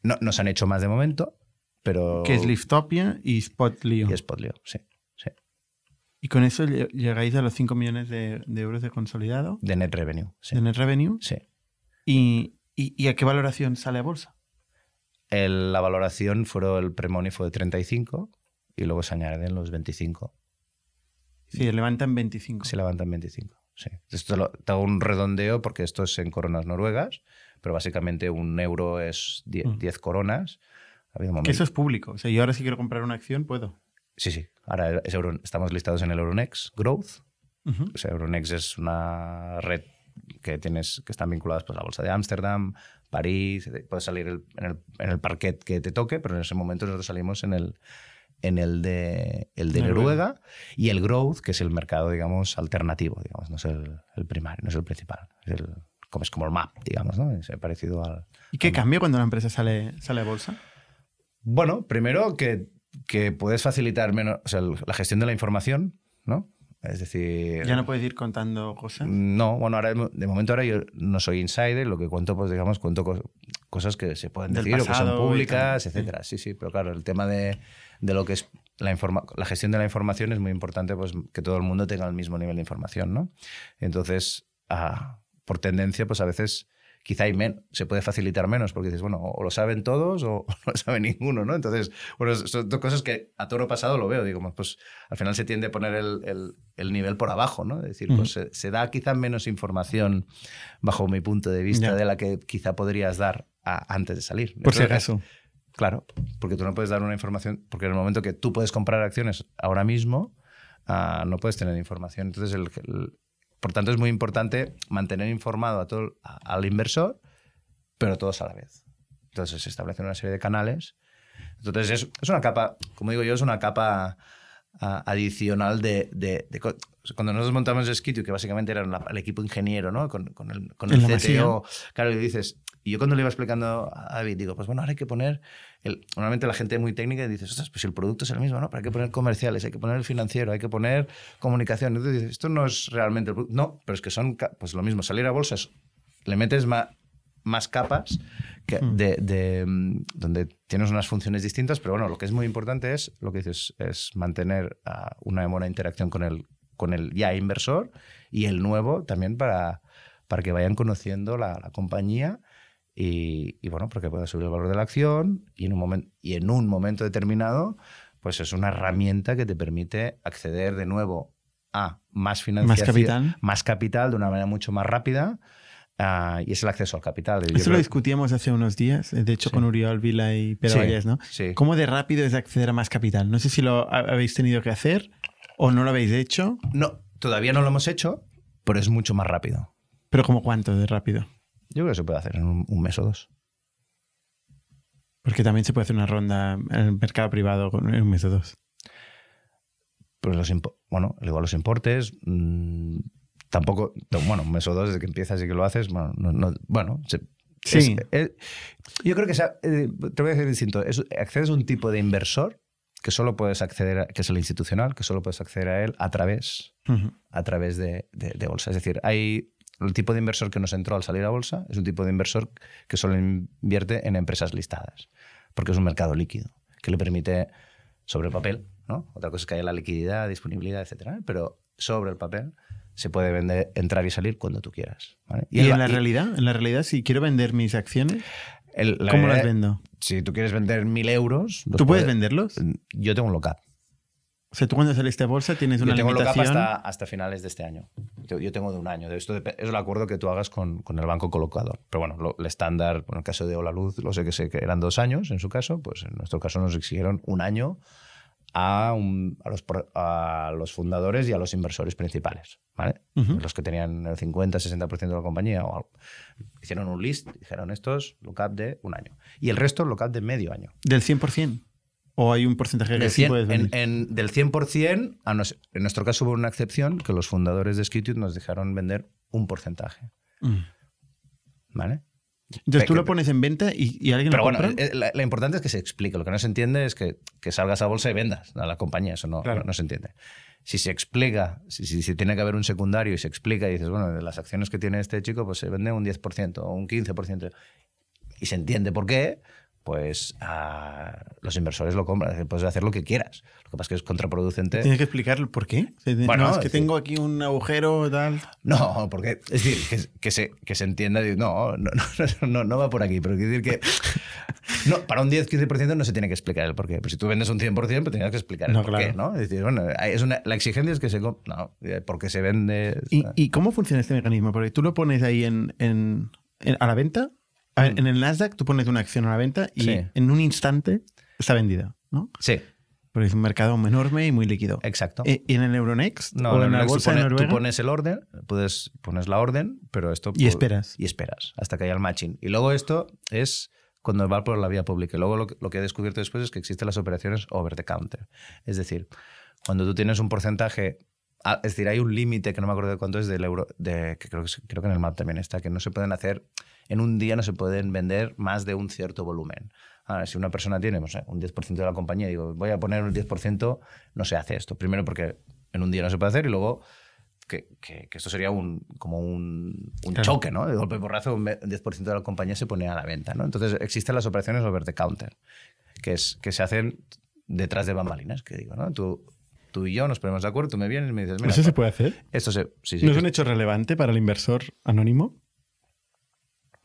No, nos han hecho más de momento, pero... Que es Liftopia y Spotlio. Y Spotlio, sí, sí. ¿Y con eso llegáis a los 5 millones de, euros de consolidado? De net revenue, sí. ¿De net revenue? Sí. ¿Y, y, a qué valoración sale a bolsa? la valoración fue el premonio fue de 35 y luego se añaden los 25. Sí, levantan 25. Se levantan 25, sí. Esto te hago un redondeo porque esto es en coronas noruegas pero básicamente un euro es 10 mm. coronas. que eso es público. O sea, yo ahora si quiero comprar una acción, puedo. Sí, sí. Ahora estamos listados en el Euronext Growth. o sea, Euronext es una red que tienes que están vinculadas pues, a la bolsa de Ámsterdam, París, puedes salir en, el, en, el, parquet que te toque, pero en ese momento nosotros salimos en el, en el de, el de Noruega. Noruega y el growth, que es el mercado, digamos, alternativo, digamos, no es el, el primario, no es el principal. Es, el, como, es como el MAP, digamos, ¿no? Es parecido al... ¿Y qué cambia cuando la empresa sale, sale a bolsa? Bueno, primero que, que puedes facilitar menos, o sea, la gestión de la información, ¿no? Es decir... Ya no puedes ir contando cosas. No, bueno, ahora de momento ahora yo no soy insider, lo que cuento, pues digamos, cuento cos- cosas que se pueden Del decir o que son públicas, etcétera. Sí, sí, pero claro, el tema de, de lo que es la, informa- la gestión de la información es muy importante, pues que todo el mundo tenga el mismo nivel de información, ¿no? Entonces, ah, por tendencia, pues a veces quizá hay se puede facilitar menos porque dices, bueno, o lo saben todos o no lo sabe ninguno, ¿no? Entonces, bueno, son dos cosas que a toro pasado lo veo, digo, pues al final se tiende a poner el, el- el nivel por abajo, ¿no? Es decir, pues se, se da quizá menos información bajo mi punto de vista de la que quizá podrías dar a- antes de salir. Por si acaso. Claro, porque tú no puedes dar una información, porque en el momento que tú puedes comprar acciones ahora mismo, ah, no puedes tener información. Entonces, el- el- por tanto, es muy importante mantener informado a todo, a- al inversor, pero todos a la vez. Entonces, se establecen una serie de canales. Entonces, es, es una capa, como digo yo, es una capa ah, adicional de, de- de co- Cuando nosotros montamos Skitio, que básicamente era la- el equipo ingeniero, ¿no? Con, con el, con el CTO, claro, y dices... Y yo cuando le iba explicando a David, digo, pues bueno, ahora hay que poner... El, normalmente la gente muy técnica dice, ostras, pues si el producto es el mismo, ¿no? Pero hay que poner comerciales, hay que poner el financiero, hay que poner comunicación. Entonces dices, esto no es realmente el producto. No, pero es que son pues lo mismo. Salir a bolsa es- le metes más, más capas que Mm. de, de, mm, donde tienes unas funciones distintas, pero bueno, lo que es muy importante es lo que dices, es mantener ah, una buena interacción con el, con el ya inversor y el nuevo también para, para que vayan conociendo la, la compañía y, y, bueno, porque pueda subir el valor de la acción y en un, momento y en un momento determinado, pues es una herramienta que te permite acceder de nuevo a más financiación, capital. más capital de una manera mucho más rápida ah, y es el acceso al capital. Eso lo discutíamos hace unos días, de hecho Sí. con Uriol Vila y Pedro Sí, Valles, ¿no? Sí. ¿Cómo de rápido es acceder a más capital? No sé si lo ha- habéis tenido que hacer o no lo habéis hecho, No, todavía no lo hemos hecho, pero es mucho más rápido. pero ¿como cuánto de rápido? Yo creo que se puede hacer en un, un mes o dos. Porque también se puede hacer una ronda en el mercado privado con- en un mes o dos. Pues los bueno, igual los importes, mm, tampoco, no, bueno, un mes o dos desde que empiezas y que lo haces, bueno, no- no- bueno se- Sí. es- es- yo creo que sea- eh, te voy a decir distinto, es, accedes a un tipo de inversor que solo puedes acceder, a, que es el institucional, que solo puedes acceder a él a través, a través de, de- de bolsa. Es decir, hay el tipo de inversor que nos entró al salir a bolsa es un tipo de inversor que solo invierte en empresas listadas, porque es un mercado líquido que le permite sobre el papel, ¿no? Otra cosa es que haya la liquididad, disponibilidad, etcétera, ¿eh? pero sobre el papel se puede vender, entrar y salir cuando tú quieras. ¿vale? ¿Y, en la realidad? En la realidad, si quiero vender mis acciones, el- la ¿cómo las vendo? Si tú quieres vender mil euros, ¿Tú puedes puedes- venderlos? Yo tengo un lock-up. Sea, tú cuando saliste a bolsa tienes una Yo tengo limitación. hasta, hasta finales de este año. Yo, tengo de un año. Esto es el acuerdo que tú hagas con, con el banco colocador. Pero bueno, lo- el estándar, en el caso de Ola Luz, lo sé que sé que eran dos años en su caso, pues en nuestro caso nos exigieron un año a, un- a los, a los fundadores y a los inversores principales, ¿vale? Ujú. Los que tenían el 50-60% de la compañía o algo. Hicieron un list, dijeron estos, lookup de un año. Y el resto, lookup de medio año. ¿Del 100%? ¿O hay un porcentaje que Del sí 100 puedes en, del 100%, a nos- en nuestro caso hubo una excepción, que los fundadores de Skitude nos dejaron vender un porcentaje. Mm. ¿Vale? Entonces tú lo pones en venta y, y alguien Pero lo bueno, compra. eh, la, la importante es que se explique. Lo que no se entiende es que, que salgas a bolsa y vendas a la compañía. Eso no, Claro. no, no se entiende. Si se explica, si, si, si tiene que haber un secundario y se explica y dices, bueno, de las acciones que tiene este chico, pues se vende un 10% o un 15%. Y se entiende por qué, pues ah, los inversores lo compran. Puedes hacer lo que quieras. Lo que pasa es que es contraproducente. Tienes que explicar por qué. Bueno, no, es que es decir- tengo aquí un agujero tal. No, porque, es decir, que, que se, que se entienda, no, no, no, no, no va por aquí, pero quiero decir que no, para un 10-15% no se tiene que explicar el porqué. Pero si tú vendes un 100%, pues tienes que explicar el No, porqué, claro. ¿no? Es decir, bueno, es una, la exigencia es que se... No, porque se vende... ¿Y, y cómo funciona este mecanismo? Porque tú lo pones ahí en, en- en- a la venta. A ver, Mm. en el Nasdaq tú pones una acción a la venta y Sí. en un instante está vendida, ¿no? Sí, Porque es un mercado enorme y muy líquido. exacto. Eh, ¿Y en el Euronext? no, ¿O no, en tú bolsa de pones-? Tú pones el orden, puedes, pones la orden, pero esto... Y esperas. Y esperas hasta que haya el matching. Y luego esto es cuando va por la vía pública. Y luego lo, que- lo que he descubierto después es que existen las operaciones over the counter. Es decir, cuando tú tienes un porcentaje, ah, es decir, hay un límite que no me acuerdo de cuánto es del euro, de, que creo creo que en el MAP también está, que no se pueden hacer, en un día no se pueden vender más de un cierto volumen. Ahora, si una persona tiene no sé, un 10% de la compañía y digo, voy a poner un 10%, no se hace esto. Primero porque en un día no se puede hacer y luego que, que- que esto sería un, como un, un Claro. choque, ¿no? De golpe y porrazo, un ve- un 10% de la compañía se pone a la venta, ¿no? Entonces existen las operaciones over the counter, que, es, que se hacen detrás de bambalinas, que digo, ¿no? Tú, tú y yo nos ponemos de acuerdo, tú me vienes y me dices, mira, ¿Eso se puede hacer? esto se... Sí, sí, ¿No es un hecho relevante para el inversor anónimo?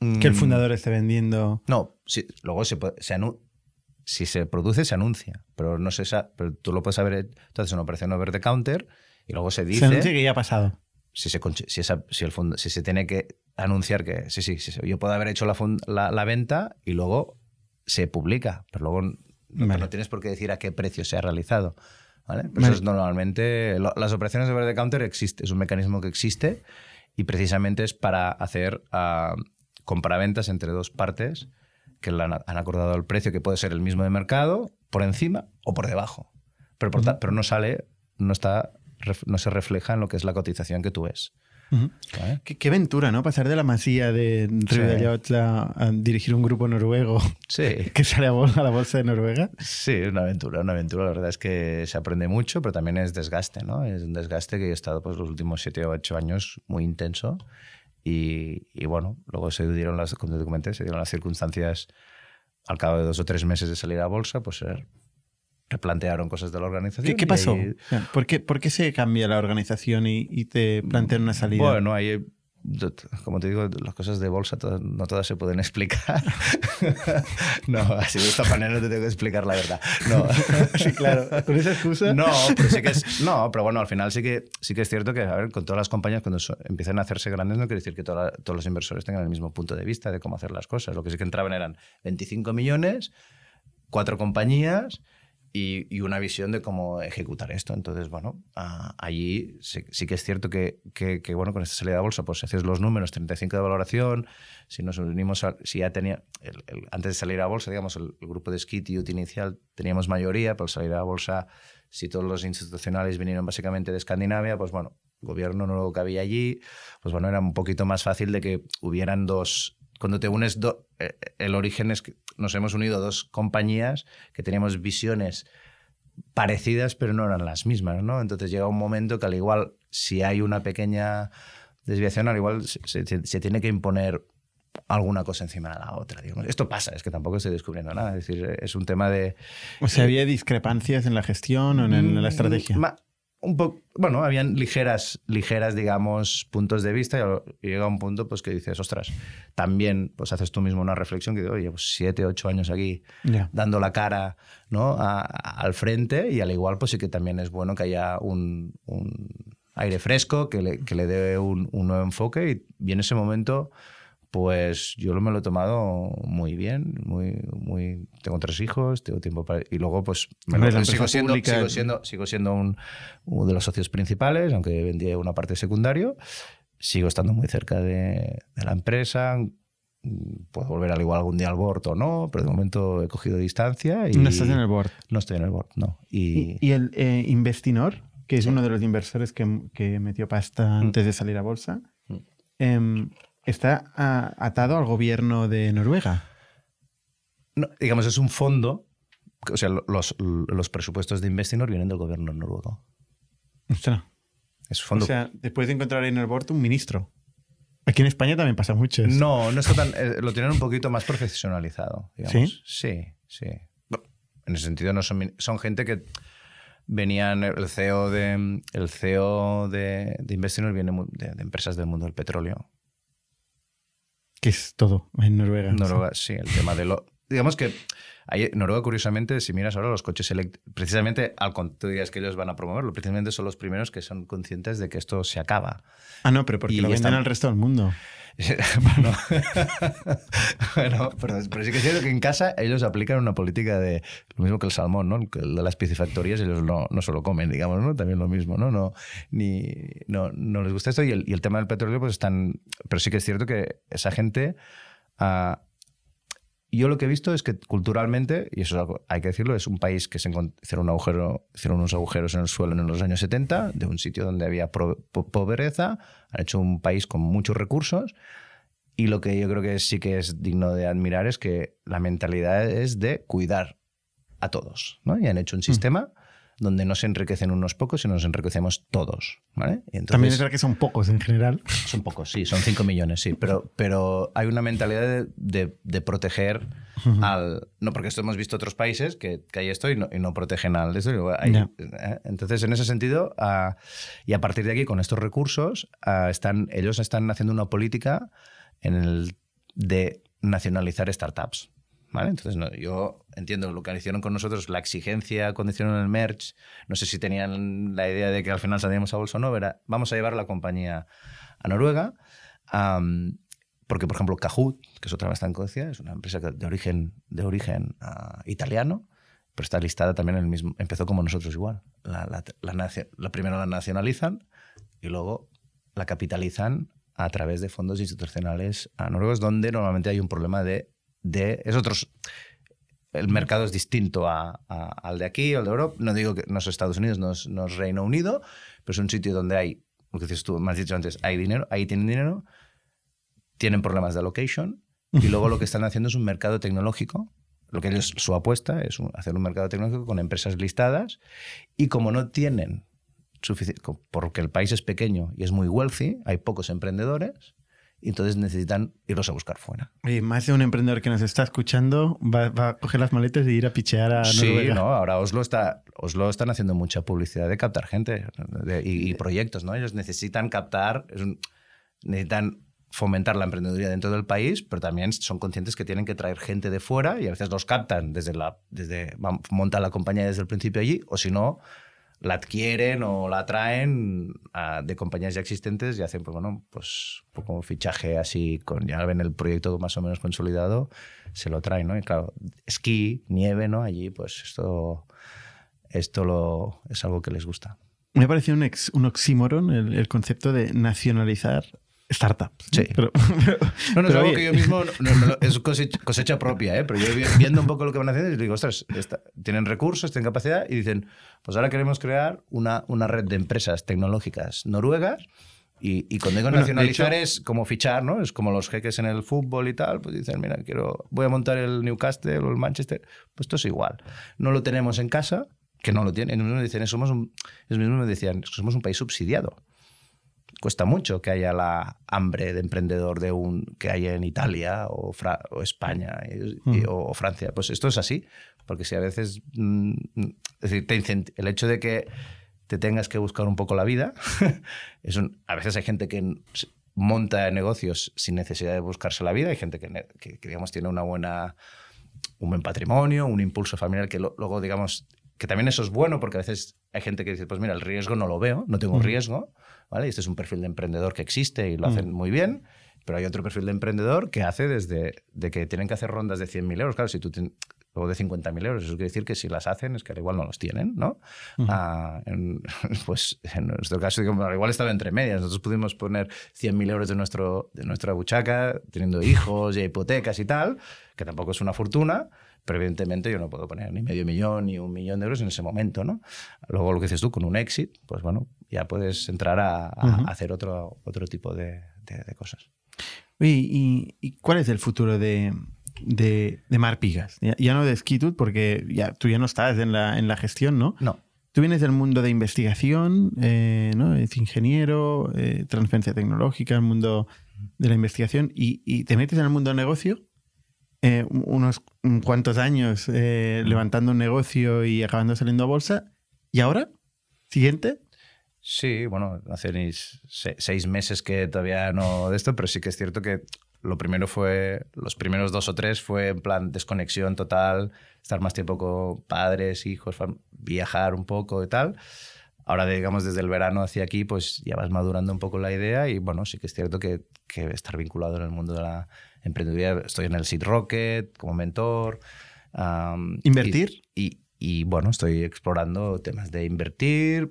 Que el Mm, fundador esté vendiendo... No, sí, luego se, puede- se anu- si se produce, se anuncia, pero no se pero tú lo puedes saber, entonces una operación over the counter y luego se dice... Se anuncia que ya ha pasado. si se, si, esa- si el fondo, si se tiene que anunciar que sí, sí, sí, yo puedo haber hecho la, la, la venta y luego se publica, pero luego no, Vale. no tienes por qué decir a qué precio se ha realizado. ¿vale? Pero Vale. eso es normalmente, lo- las operaciones de over the counter existe, es un mecanismo que existe y precisamente es para hacer ah, compraventas entre dos partes que han, han acordado el precio que puede ser el mismo de mercado, por encima o por debajo. Pero, por ta- pero no sale, no, está, no se refleja en lo que es la cotización que tú ves. Ujú. ¿vale? Qué, qué aventura, ¿no? Pasar de la masía de Río de Ayotla a dirigir un grupo noruego Sí, que sale a, a la bolsa de Noruega. sí, es una aventura, una aventura. La verdad es que se aprende mucho, pero también es desgaste, ¿no? Es un desgaste que he estado pues, los últimos siete o ocho años muy intenso. Y, y bueno, luego se dieron las, como te comenté, se dieron las circunstancias al cabo de dos o tres meses de salir a bolsa, pues replantearon cosas de la organización. ¿Qué, qué pasó? ahí- ¿Por qué, por qué se cambia la organización y, y te plantean una salida? Bueno, ahí, como te digo, las cosas de bolsa todas- no todas se pueden explicar. no, así de esta manera no te tengo que explicar la verdad. No. sí, claro. Con esa excusa. No, pero sí que es, no, pero bueno, al final sí que, sí que es cierto que, a ver, con todas las compañías, cuando so- empiezan a hacerse grandes, no quiere decir que toda- todos los inversores tengan el mismo punto de vista de cómo hacer las cosas. Lo que sí que entraban eran 25 millones, cuatro compañías y, y una visión de cómo ejecutar esto. Entonces, bueno, ah, allí sí, que es cierto que, bueno, con esta salida a bolsa, pues si haces los números, 35 de valoración, si nos unimos, si ya tenía, antes de salir a bolsa, digamos, el, grupo de Skitiut inicial teníamos mayoría, pero al salir a bolsa, si todos los institucionales vinieron básicamente de Escandinavia, pues bueno, gobierno nuevo que había allí, pues bueno, era un poquito más fácil de que hubieran dos... Cuando te unes, do- eh, el origen es que nos hemos unido dos compañías que teníamos visiones parecidas, pero no eran las mismas, ¿no? Entonces llega un momento que al igual, si hay una pequeña desviación, al igual se, se- se tiene que imponer alguna cosa encima de la otra. digamos. Esto pasa, es que tampoco estoy descubriendo nada. Es decir, es un tema de... O sea, ¿había discrepancias en la gestión o en, la Mm, estrategia? ma- un poco, bueno, habían ligeras, ligeras, digamos, puntos de vista y, llega un punto pues que dices, ostras, también pues haces tú mismo una reflexión que digo, oye, pues siete, ocho años aquí dando la cara ¿no? A- a- al frente y al igual pues sí que también es bueno que haya un, un aire fresco, que le, que le dé un, un nuevo enfoque y, y en ese momento pues yo me lo he tomado muy bien, muy, muy, tengo tres hijos, tengo tiempo para... Y luego pues me lo- la sigo, siendo, pública- sigo, siendo, sigo siendo un, uno de los socios principales, aunque vendía una parte secundario, sigo estando muy cerca de, de la empresa, Mm, puedo volver al igual algún día al board o no, pero de momento he cogido distancia y No estás en el board. no estoy en el board, no. Y, ¿Y, el eh, Investinor, que es uno de los inversores que, que metió pasta antes de salir a bolsa, Mm. em, está a- atado al gobierno de Noruega. no, digamos, es un fondo, o sea, los, los presupuestos de Investinor vienen del gobierno noruego. Ostras. Es fondo... O sea, después de encontrar en el board un ministro. Aquí en España también pasa mucho. eso. no, no está tan... eh, lo tienen un poquito más profesionalizado, digamos. ¿Sí? Sí, sí. Bueno, en ese sentido no son, son gente que venían, el CEO de, el CEO de, de Investinor viene de empresas del mundo del petróleo. Que es todo en Noruega. Noruega, sí, el tema de lo. Digamos que ahí, Noruega, curiosamente, si miras ahora los coches eléctricos, precisamente al con- tú dirías que ellos van a promoverlo, precisamente son los primeros que son conscientes de que esto se acaba. Ah, no, pero porque Y lo venden están- al resto del mundo. bueno, pero, sí que es cierto que en casa ellos aplican una política de lo mismo que el salmón, ¿no? El de las piscifactorías ellos no, no se lo comen, digamos, ¿no? También lo mismo, ¿no? No, ni, no, no les gusta esto y el, y el tema del petróleo pues están... Pero sí que es cierto que esa gente... ah, yo lo que he visto es que culturalmente, y eso hay que decirlo, es un país que se hicieron, un agujero, hicieron unos agujeros en el suelo en los años 70, de un sitio donde había pobreza, han hecho un país con muchos recursos, y lo que yo creo que sí que es digno de admirar es que la mentalidad es de cuidar a todos, ¿no? Y han hecho un mm. Donde no se enriquecen unos pocos, sino nos enriquecemos todos. ¿vale? También es verdad que son pocos en general. Son pocos, sí, son 5 millones, sí, pero, pero hay una mentalidad de, de, proteger al... No, porque esto hemos visto otros países que, que hay esto y no, y no protegen al... ¿eh? Entonces, en ese sentido, uh, y a partir de aquí, con estos recursos, uh, están, ellos están haciendo una política en el de nacionalizar startups. Entonces, no, yo entiendo lo que hicieron con nosotros, la exigencia cuando hicieron el merch, no sé si tenían la idea de que al final saldríamos a bolsa o no, era vamos a llevar la compañía a Noruega, porque, por ejemplo, Kahoot, que es otra bastante conocida, es una empresa de origen, de origen ah, italiano, pero está listada también en el mismo, empezó como nosotros igual. La, la, la, primero la nacionalizan y luego la capitalizan a través de fondos institucionales a noruegos, donde normalmente hay un problema de de... Es otros, el mercado es distinto al de aquí, al de Europa. No digo que no es Estados Unidos, no es, Reino Unido, pero es un sitio donde hay, lo que dices tú, me has dicho antes, hay dinero, ahí tienen dinero, tienen problemas de allocation y luego lo que están haciendo es un mercado tecnológico. Lo que ellos, su apuesta es hacer un mercado tecnológico con empresas listadas y como no tienen suficiente, porque el país es pequeño y es muy wealthy, hay pocos emprendedores, y entonces necesitan irlos a buscar fuera. Y más de un emprendedor que nos está escuchando va, a coger las maletas y ir a pichear a Noruega. Sí, no, ahora Oslo, está, Oslo están haciendo mucha publicidad de captar gente y, proyectos, ¿no? Ellos necesitan captar, necesitan fomentar la emprendeduría dentro del país, pero también son conscientes que tienen que traer gente de fuera y a veces los captan desde la, desde, montan la compañía desde el principio allí, o si no, la adquieren o la traen de compañías ya existentes y hacen pues, bueno, pues un poco fichaje así, con ya ven el proyecto más o menos consolidado, se lo traen, ¿no? Y claro, esquí, nieve, ¿no? Allí, pues esto, esto lo, es algo que les gusta. Me ha parecido un, ex, un oxímoron el, concepto de nacionalizar startups. Sí. Pero, no, no, es algo que yo mismo, es cosecha, propia, ¿eh? pero yo viendo un poco lo que van haciendo, digo, ostras, tienen recursos, tienen capacidad y dicen, pues ahora queremos crear una, una red de empresas tecnológicas noruegas y, y cuando digo nacionalizar es como fichar, ¿no? Es como los jeques en el fútbol y tal, pues dicen, mira, quiero, voy a montar el Newcastle o el Manchester, pues esto es igual. No lo tenemos en casa, que no lo tienen, y dicen, somos un, ellos mismos me decían, somos un país subsidiado cuesta mucho que haya la hambre de emprendedor de un que hay en Italia o, o España mm. o, Francia. Pues esto es así, porque si a veces mm, es decir, el hecho de que te tengas que buscar un poco la vida, es a veces hay gente que monta negocios sin necesidad de buscarse la vida, hay gente que, que, digamos tiene una buena un buen patrimonio, un impulso familiar que luego digamos que también eso es bueno porque a veces hay gente que dice, pues mira, el riesgo no lo veo, no tengo riesgo, ¿vale? Este es un perfil de emprendedor que existe y lo hacen muy bien, pero hay otro perfil de emprendedor que hace desde de que tienen que hacer rondas de 100.000 euros. Claro, si tú o de 50.000 euros, eso quiere decir que si las hacen es que al igual no los tienen, ¿no? Ah, pues en nuestro caso, digamos, al igual estaba entre medias. Nosotros pudimos poner 100.000 euros de, nuestro, de nuestra buchaca, teniendo hijos y hipotecas y tal, que tampoco es una fortuna, pero evidentemente yo no puedo poner ni medio millón ni un millón de euros en ese momento, ¿no? Luego lo que dices tú, con un exit, pues bueno, ya puedes entrar a, hacer otro, otro tipo de, de, cosas. ¿y, ¿y, cuál es el futuro de, de, de Mar Pigas? Ya, no de Skitut, porque ya, tú ya no estás en la, en la gestión, ¿no? No. Tú vienes del mundo de investigación, eh, ¿no? Es ingeniero, eh, transferencia tecnológica, el mundo de la investigación, y, y te metes en el mundo del negocio eh, unos cuantos años eh, levantando un negocio y acabando saliendo a bolsa. ¿Y ahora? ¿Siguiente? Sí, bueno, hace seis meses que todavía no de esto, pero sí que es cierto que lo primero fue, los primeros dos o tres fue en plan desconexión total, estar más tiempo con padres, hijos, viajar un poco y tal. Ahora, digamos, desde el verano hacia aquí, pues ya vas madurando un poco la idea y bueno, sí que es cierto que, que estar vinculado en el mundo de la emprendeduría. Estoy en el Seed Rocket como mentor. ¿Invertir? Y, y, bueno, estoy explorando temas de invertir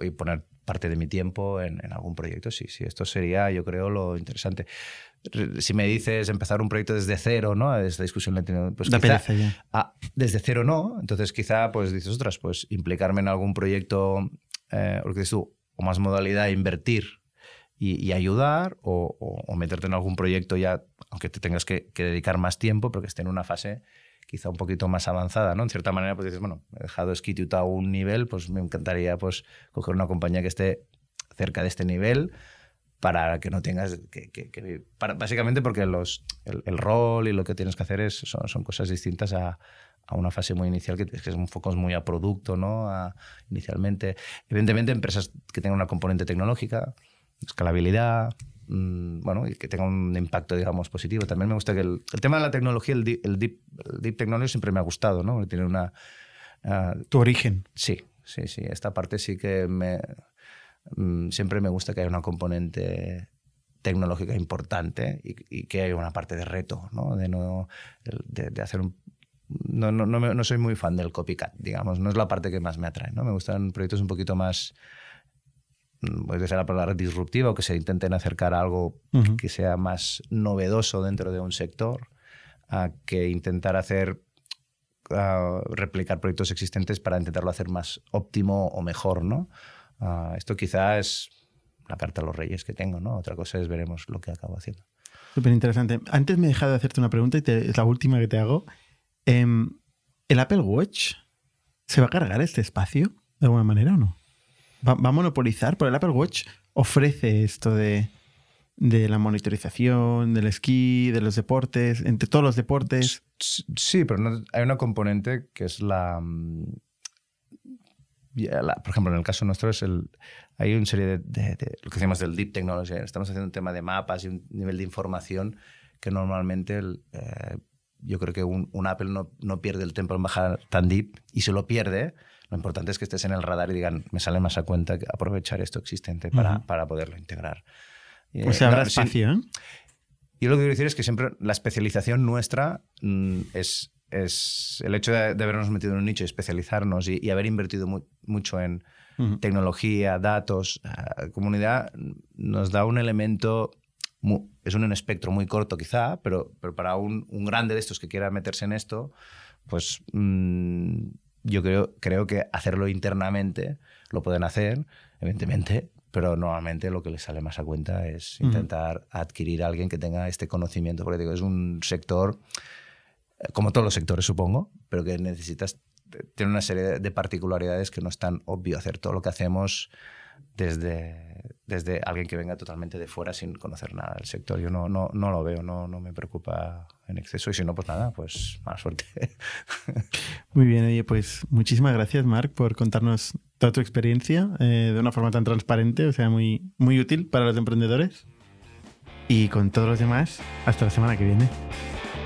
y poner parte de mi tiempo en, algún proyecto. Sí, sí, esto sería, yo creo, lo interesante. Si me dices empezar un proyecto desde cero, ¿no? Esta discusión la he Pues ah, desde cero no. Entonces quizá pues dices, otras, pues implicarme en algún proyecto, eh, lo que dices tú, o más modalidad, invertir y, ayudar, o, meterte en algún proyecto ya, aunque te tengas que, que dedicar más tiempo, pero que esté en una fase quizá un poquito más avanzada, ¿no? En cierta manera, pues dices, bueno, he dejado Skitut a un nivel, pues me encantaría pues coger una compañía que esté cerca de este nivel para que no tengas que... que, básicamente porque los, el, rol y lo que tienes que hacer es, son, son cosas distintas a, a, una fase muy inicial que, que un foco muy a producto, ¿no? A, inicialmente. Evidentemente, empresas que tengan una componente tecnológica, escalabilidad, bueno, y que tenga un impacto, digamos, positivo. También me gusta que el, tema de la tecnología, el deep, el deep, technology siempre me ha gustado, ¿no? Tiene una... Ah, tu origen. Sí, sí, sí. Esta parte sí que me... Mm, siempre me gusta que haya una componente tecnológica importante y, que haya una parte de reto, ¿no? De, no, de, hacer un... No, no, no, no, soy muy fan del copycat, digamos. No es la parte que más me atrae, ¿no? Me gustan proyectos un poquito más puede ser la palabra disruptiva o que se intenten acercar a algo que sea más novedoso dentro de un sector, a que intentar hacer replicar proyectos existentes para intentarlo hacer más óptimo o mejor, ¿no? esto quizás es la carta a los reyes que tengo, ¿no? Otra cosa es veremos lo que acabo haciendo. Súper interesante. Antes me he dejado de hacerte una pregunta y es la última que te hago. Em, ¿El Apple Watch se va a cargar este espacio de alguna manera o no? Va, a monopolizar, pero el Apple Watch ofrece esto de, la monitorización, del esquí, de los deportes, entre todos los deportes. Sí, pero hay una componente que es la, mm, Por ejemplo, en el caso nuestro es el, hay una serie de, lo que decimos del deep technology. Estamos haciendo un tema de mapas y un nivel de información que normalmente eh, yo creo que un, Apple no, no, pierde el tiempo en bajar tan deep y se lo pierde lo importante es que estés en el radar y digan, me sale más a cuenta aprovechar esto existente para, para poderlo integrar. O sea, habrá espacio, ¿eh? Yo lo que quiero decir es que siempre la especialización nuestra mm, es, es el hecho de, habernos metido en un nicho y especializarnos y, haber invertido mucho en tecnología, datos, ah, comunidad, nos da un elemento, es un espectro muy corto quizá, pero, pero para un, un, grande de estos que quiera meterse en esto, pues mm, yo creo, creo que hacerlo internamente lo pueden hacer, evidentemente, pero normalmente lo que les sale más a cuenta es intentar adquirir a alguien que tenga este conocimiento, porque digo, es un sector, eh, como todos los sectores supongo, pero que necesitas, tiene una serie de particularidades que no es tan obvio hacer. Todo lo que hacemos desde, desde alguien que venga totalmente de fuera sin conocer nada del sector. Yo no, no, no lo veo, no, no me preocupa en exceso y si no, pues nada, pues mala suerte. Muy bien, oye, pues muchísimas gracias, Marc, por contarnos toda tu experiencia eh, de una forma tan transparente, o sea, muy, muy útil para los emprendedores. Y con todos los demás, hasta la semana que viene.